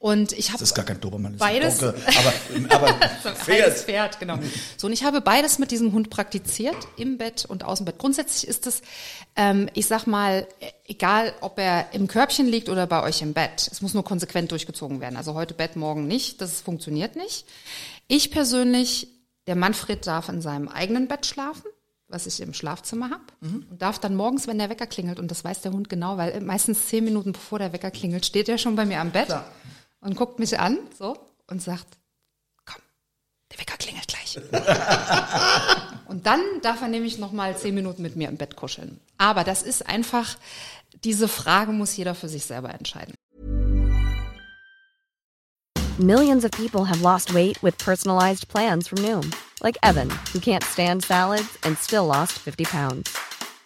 Und ich habe das ist gar kein Dobermann, das beides, <laughs> ein aber, aber Pferd. Pferd, genau. So und ich habe beides mit diesem Hund praktiziert, im Bett und außen Bett. Grundsätzlich ist es, ähm, ich sag mal, egal, ob er im Körbchen liegt oder bei euch im Bett. Es muss nur konsequent durchgezogen werden. Also heute Bett, morgen nicht. Das funktioniert nicht. Ich persönlich, der Manfred darf in seinem eigenen Bett schlafen was ich im Schlafzimmer habe mhm. und darf dann morgens, wenn der Wecker klingelt, und das weiß der Hund genau, weil meistens zehn Minuten bevor der Wecker klingelt, steht er schon bei mir am Bett. Klar und guckt mich an so und sagt, komm, der Wecker klingelt gleich. <laughs> und dann darf er nämlich noch mal zehn Minuten mit mir im Bett kuscheln. Aber das ist einfach, diese Frage muss jeder für sich selber entscheiden. Millions of people have lost weight with personalized plans from Noom. Like Evan, who can't stand salads and still lost 50 pounds.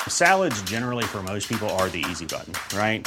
Salads generally for most people are the easy button, right?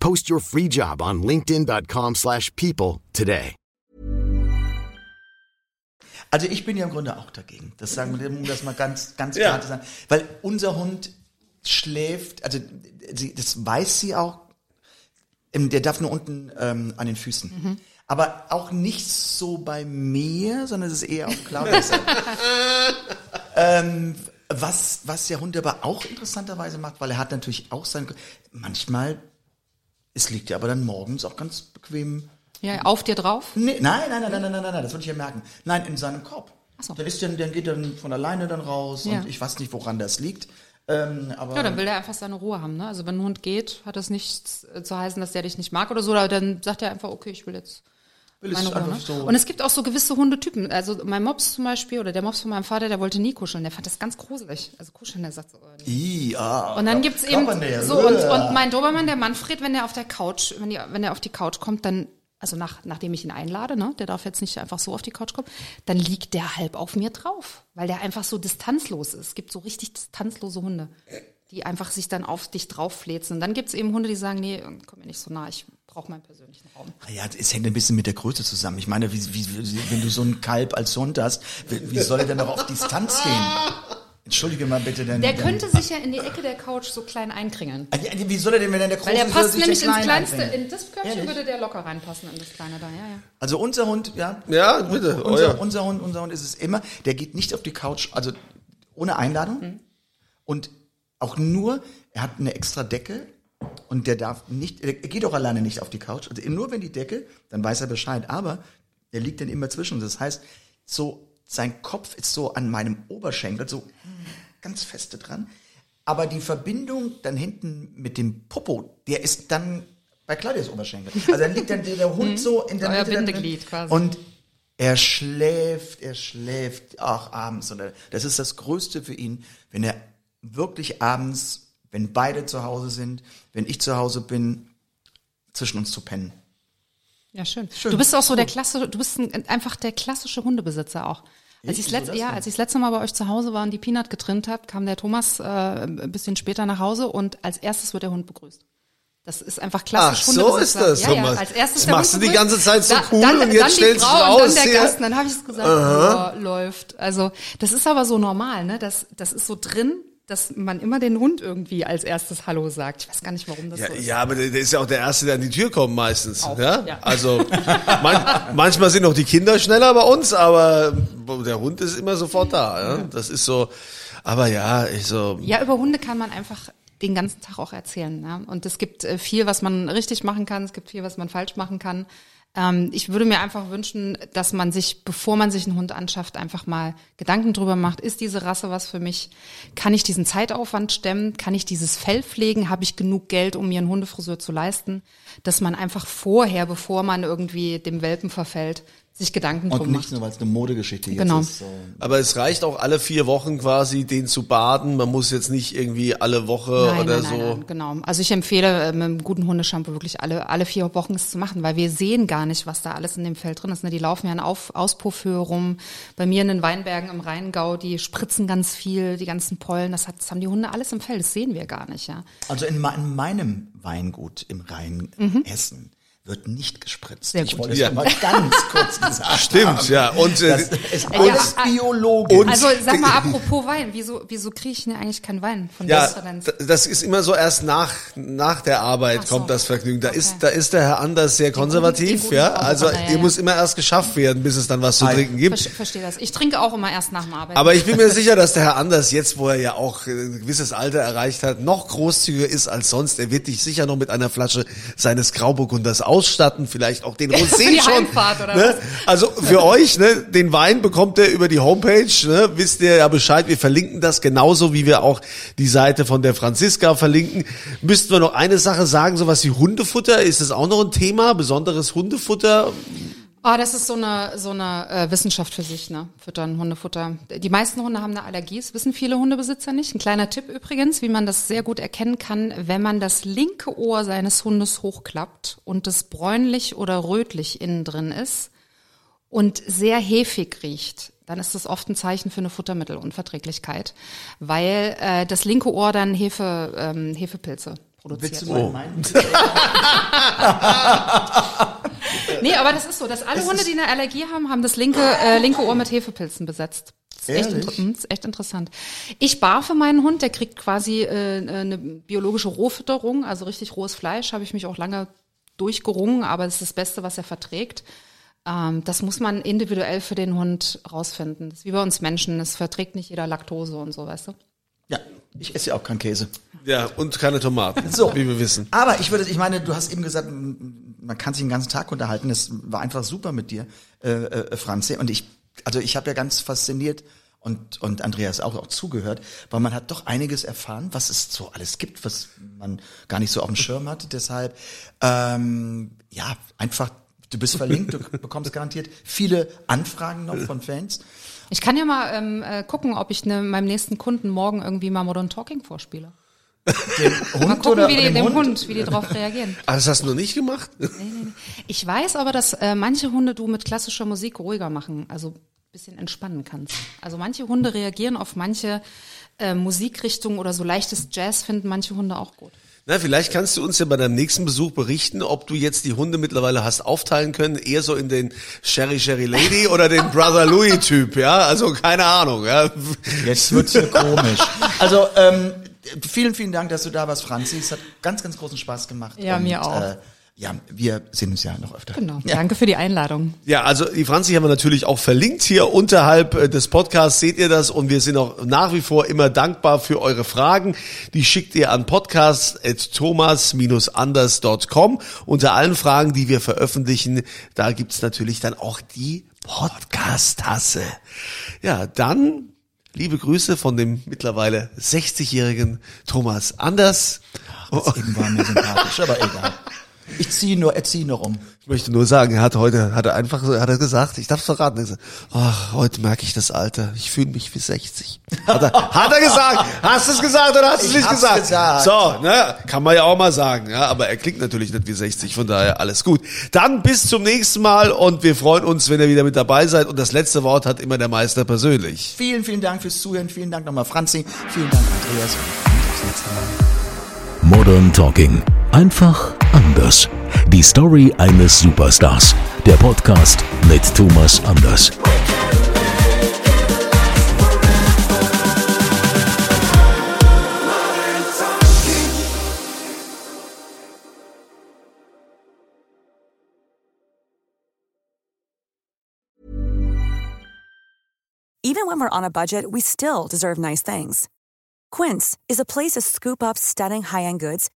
Post your free job on linkedin.com/people today. Also ich bin ja im Grunde auch dagegen. Das sagen wir, um das mal ganz, ganz klar ja. zu sagen. Weil unser Hund schläft, also sie, das weiß sie auch, ähm, der darf nur unten ähm, an den Füßen. Mhm. Aber auch nicht so bei mir, sondern es ist eher auf Claudia. <laughs> ähm, Was, was der Hund aber auch interessanterweise macht, weil er hat natürlich auch sein, manchmal, es liegt ja aber dann morgens auch ganz bequem. Ja, auf dir drauf? Nee, nein, nein, nein, nein, nein, nein, nein, das würde ich ja merken. Nein, in seinem Korb. Ach so. Dann ist dann, dann geht dann von alleine dann raus Ja. und ich weiß nicht, woran das liegt. Ähm, aber Ja, dann will der einfach seine Ruhe haben. Ne? Also wenn ein Hund geht, hat das nichts äh, zu heißen, dass der dich nicht mag oder so. Aber dann sagt er einfach, okay, ich will jetzt meine Ruhe. einfach Ne? so. Und es gibt auch so gewisse Hundetypen. Also mein Mops zum Beispiel oder der Mops von meinem Vater, der wollte nie kuscheln. Der fand das ganz gruselig. Also kuscheln, der sagt so. I, ah, Und dann gibt's eben so und, und mein Dobermann, der Manfred, wenn der auf der Couch, wenn die, wenn der auf die Couch kommt, dann also nach, nachdem ich ihn einlade, ne, der darf jetzt nicht einfach so auf die Couch kommen, dann liegt der halb auf mir drauf, weil der einfach so distanzlos ist. Es gibt so richtig distanzlose Hunde, die einfach sich dann auf dich drauffläzen. Und dann gibt's eben Hunde, die sagen, nee, komm mir nicht so nah, ich brauche meinen persönlichen Raum. Ja, es hängt ein bisschen mit der Größe zusammen. Ich meine, wie, wie, wie, wenn du so einen Kalb als Hund hast, wie, wie soll er denn noch auf Distanz gehen? Entschuldige mal bitte. Denn, Der denn, könnte sich ja in die Ecke der Couch so klein einkringeln. Ja, Wie soll er denn, wenn er in der großen Weil der ist, passt nämlich ins klein kleinste, in das Körbchen würde der locker reinpassen, in das kleine da, ja, ja. Also unser Hund, ja. Ja, bitte. Oh, Unser, ja. unser Hund, unser Hund ist es immer, der geht nicht auf die Couch, also ohne Einladung. Mhm. Und auch nur, er hat eine extra Decke und der darf nicht, er geht auch alleine nicht auf die Couch. Also nur wenn die Decke, dann weiß er Bescheid. Aber der liegt dann immer zwischen. Das heißt, so sein Kopf ist so an meinem Oberschenkel, so ganz feste dran. Aber die Verbindung dann hinten mit dem Popo, der ist dann bei Claudias Oberschenkel. Also dann liegt dann der, Hund so in der Euer Mitte. Bindeglied quasi. Und er schläft, er schläft auch abends. Und er- das ist das Größte für ihn, wenn er wirklich abends, wenn beide zu Hause sind, wenn ich zu Hause bin, zwischen uns zu pennen. Ja, schön. Du bist auch so der klassische, du bist ein, einfach der klassische Hundebesitzer auch. Als ich letzt, das ja, als ich das letzte Mal bei euch zu Hause war und die Peanut getrimmt habe, kam der Thomas äh, ein bisschen später nach Hause und als erstes wird der Hund begrüßt. Das ist einfach klassisch Ach, so ist Hundebesitzer. das, Ja, ja, Thomas. als erstes Das machst Hund du die ganze Zeit so Da- cool dann, und jetzt dann stellst du raus und dann der hier. Gast. Und dann habe ich es gesagt, ja, läuft. Also das ist aber so normal, ne? Das, das ist so drin, dass man immer den Hund irgendwie als erstes Hallo sagt. Ich weiß gar nicht, warum das Ja, so ist. ja, aber der der ist ja auch der Erste, der an die Tür kommt meistens. Auch, ja? ja. Also <laughs> man, manchmal sind auch die Kinder schneller bei uns, aber der Hund ist immer sofort da. Ja? Das ist so. Aber ja, ich so. Ja, über Hunde kann man einfach den ganzen Tag auch erzählen. Ja? Und es gibt äh, viel, was man richtig machen kann, es gibt viel, was man falsch machen kann. Ähm, ich würde mir einfach wünschen, dass man sich, bevor man sich einen Hund anschafft, einfach mal Gedanken drüber macht, ist diese Rasse was für mich? Kann ich diesen Zeitaufwand stemmen? Kann ich dieses Fell pflegen? Habe ich genug Geld, um mir einen Hundefriseur zu leisten? Dass man einfach vorher, bevor man irgendwie dem Welpen verfällt, sich Gedanken Und drum nicht macht. nur, weil es eine Modegeschichte jetzt Genau. ist. So. Aber es reicht auch alle vier Wochen quasi, den zu baden. Man muss jetzt nicht irgendwie alle Woche Nein, oder nein, so. nein, nein, genau. Also ich empfehle äh, mit einem guten Hundeshampoo wirklich alle, alle vier Wochen es zu machen, weil wir sehen gar nicht, was da alles in dem Feld drin ist. Ne? Die laufen ja in Auf, Auspuffhöhe rum. Bei mir in den Weinbergen im Rheingau, die spritzen ganz viel, die ganzen Pollen. Das, hat, das haben die Hunde alles im Fell, das sehen wir gar nicht. Ja. Also in, in meinem Weingut im Rheinhessen wird nicht gespritzt. Sehr ich gut. wollte es Ja. ja. mal ganz kurz gesagt <laughs> Stimmt, haben. ja. Und äh, Das ist Ja, alles ah, biologisch. Also sag mal, apropos Wein, wieso, wieso kriege ich denn eigentlich keinen Wein von ja, Exzellenz? d- das ist immer so erst nach nach der Arbeit Ach so. kommt das Vergnügen. Da Okay. ist da ist der Herr Anders sehr konservativ, guten ja. Augen. Also Ja, ja, ihr ja. muss immer erst geschafft werden, bis es dann was zu trinken gibt. Ver Verstehe das. Ich trinke auch immer erst nach dem Arbeiten. Aber ich bin mir <laughs> sicher, dass der Herr Anders jetzt, wo er ja auch äh, ein gewisses Alter erreicht hat, noch großzügiger ist als sonst. Er wird dich sicher noch mit einer Flasche seines Grauburgunders ausstatten, vielleicht auch den <laughs> Rosé schon. Ne? Also für <laughs> euch, ne, den Wein bekommt ihr über die Homepage, ne, wisst ihr ja Bescheid. Wir verlinken das genauso, wie wir auch die Seite von der Franziska verlinken. Müssten wir noch eine Sache sagen, sowas wie Hundefutter, ist das auch noch ein Thema? Besonderes Hundefutter? Ah, das ist so eine so eine äh, Wissenschaft für sich, ne? Füttern, Hundefutter. Die meisten Hunde haben eine Allergie, das wissen viele Hundebesitzer nicht. Ein kleiner Tipp übrigens, wie man das sehr gut erkennen kann, wenn man das linke Ohr seines Hundes hochklappt und es bräunlich oder rötlich innen drin ist und sehr hefig riecht, dann ist das oft ein Zeichen für eine Futtermittelunverträglichkeit, weil äh, das linke Ohr dann Hefe, ähm, Hefepilze produziert. Willst du mal meinen? <laughs> Nee, aber das ist so, dass alle Hunde, die eine Allergie haben, haben das linke, äh, linke Ohr mit Hefepilzen besetzt. Das ist echt, Ehrlich? das ist echt interessant. Ich barfe meinen Hund, der kriegt quasi äh, eine biologische Rohfütterung, also richtig rohes Fleisch, habe ich mich auch lange durchgerungen, aber es ist das Beste, was er verträgt. Ähm, das muss man individuell für den Hund rausfinden. Das ist wie bei uns Menschen. Es verträgt nicht jeder Laktose und so, weißt du? Ich esse ja auch keinen Käse. Ja, und keine Tomaten, So. wie wir wissen. Aber ich würde, ich meine, du hast eben gesagt, man kann sich den ganzen Tag unterhalten. Das war einfach super mit dir, äh, äh, Franzi. Und ich, also ich habe ja ganz fasziniert und und Andreas auch auch zugehört, weil man hat doch einiges erfahren, was es so alles gibt, was man gar nicht so auf dem Schirm hatte. Deshalb, ähm, ja, einfach. Du bist verlinkt, du <laughs> bekommst garantiert viele Anfragen noch von Fans. Ich kann ja mal ähm, äh, gucken, ob ich ne, meinem nächsten Kunden morgen irgendwie mal Modern Talking vorspiele. <laughs> Hund Mal gucken, oder wie die, dem dem Hund? Hund, wie die drauf reagieren. Ah, <laughs> das hast du noch nicht gemacht? Ich weiß aber, dass äh, manche Hunde du mit klassischer Musik ruhiger machen, also ein bisschen entspannen kannst. Also manche Hunde reagieren auf manche äh, Musikrichtungen oder so leichtes Jazz finden manche Hunde auch gut. Na, vielleicht kannst du uns ja bei deinem nächsten Besuch berichten, ob du jetzt die Hunde mittlerweile hast aufteilen können, eher so in den Sherry Sherry Lady <laughs> oder den Brother Louis Typ, ja? Also keine Ahnung, ja. Jetzt wird's hier komisch. Also ähm, vielen, vielen Dank, dass du da warst, Franzi. Es hat ganz, ganz großen Spaß gemacht. Ja, mir auch. Äh, ja, wir sehen uns ja noch öfter. Genau. Ja. Danke für die Einladung. Ja, also die Franzi haben wir natürlich auch verlinkt hier unterhalb äh, des Podcasts, seht ihr das und wir sind auch nach wie vor immer dankbar für eure Fragen. Die schickt ihr an podcast.thomas-anders.com. Unter allen Fragen, die wir veröffentlichen, da gibt's natürlich dann auch die Podcast-Tasse. Ja, dann liebe Grüße von dem mittlerweile 60-jährigen Thomas Anders. Das eben war mir sympathisch, aber egal. <laughs> Ich ziehe nur, erziehe nur rum. Ich möchte nur sagen, er hat heute, hat er einfach, so- hat er gesagt, ich darf verraten, er hat gesagt, ach, heute merke ich das Alter, ich fühle mich wie 60. Hat er, <laughs> hat er gesagt? Hast du es gesagt oder hast du es Ich nicht gesagt? gesagt. So, ne, kann man ja auch mal sagen, ja, aber er klingt natürlich nicht wie 60, von daher alles gut. Dann bis zum nächsten Mal und wir freuen uns, wenn ihr wieder mit dabei seid und das letzte Wort hat immer der Meister persönlich. Vielen, vielen Dank fürs Zuhören. Vielen Dank nochmal, Franzi. Vielen Dank, Andreas. Modern Talking. Einfach anders. Die Story eines Superstars. Der Podcast mit Thomas Anders. Even when we're on a budget, we still deserve nice things. Quince is a place to scoop up stunning high-end goods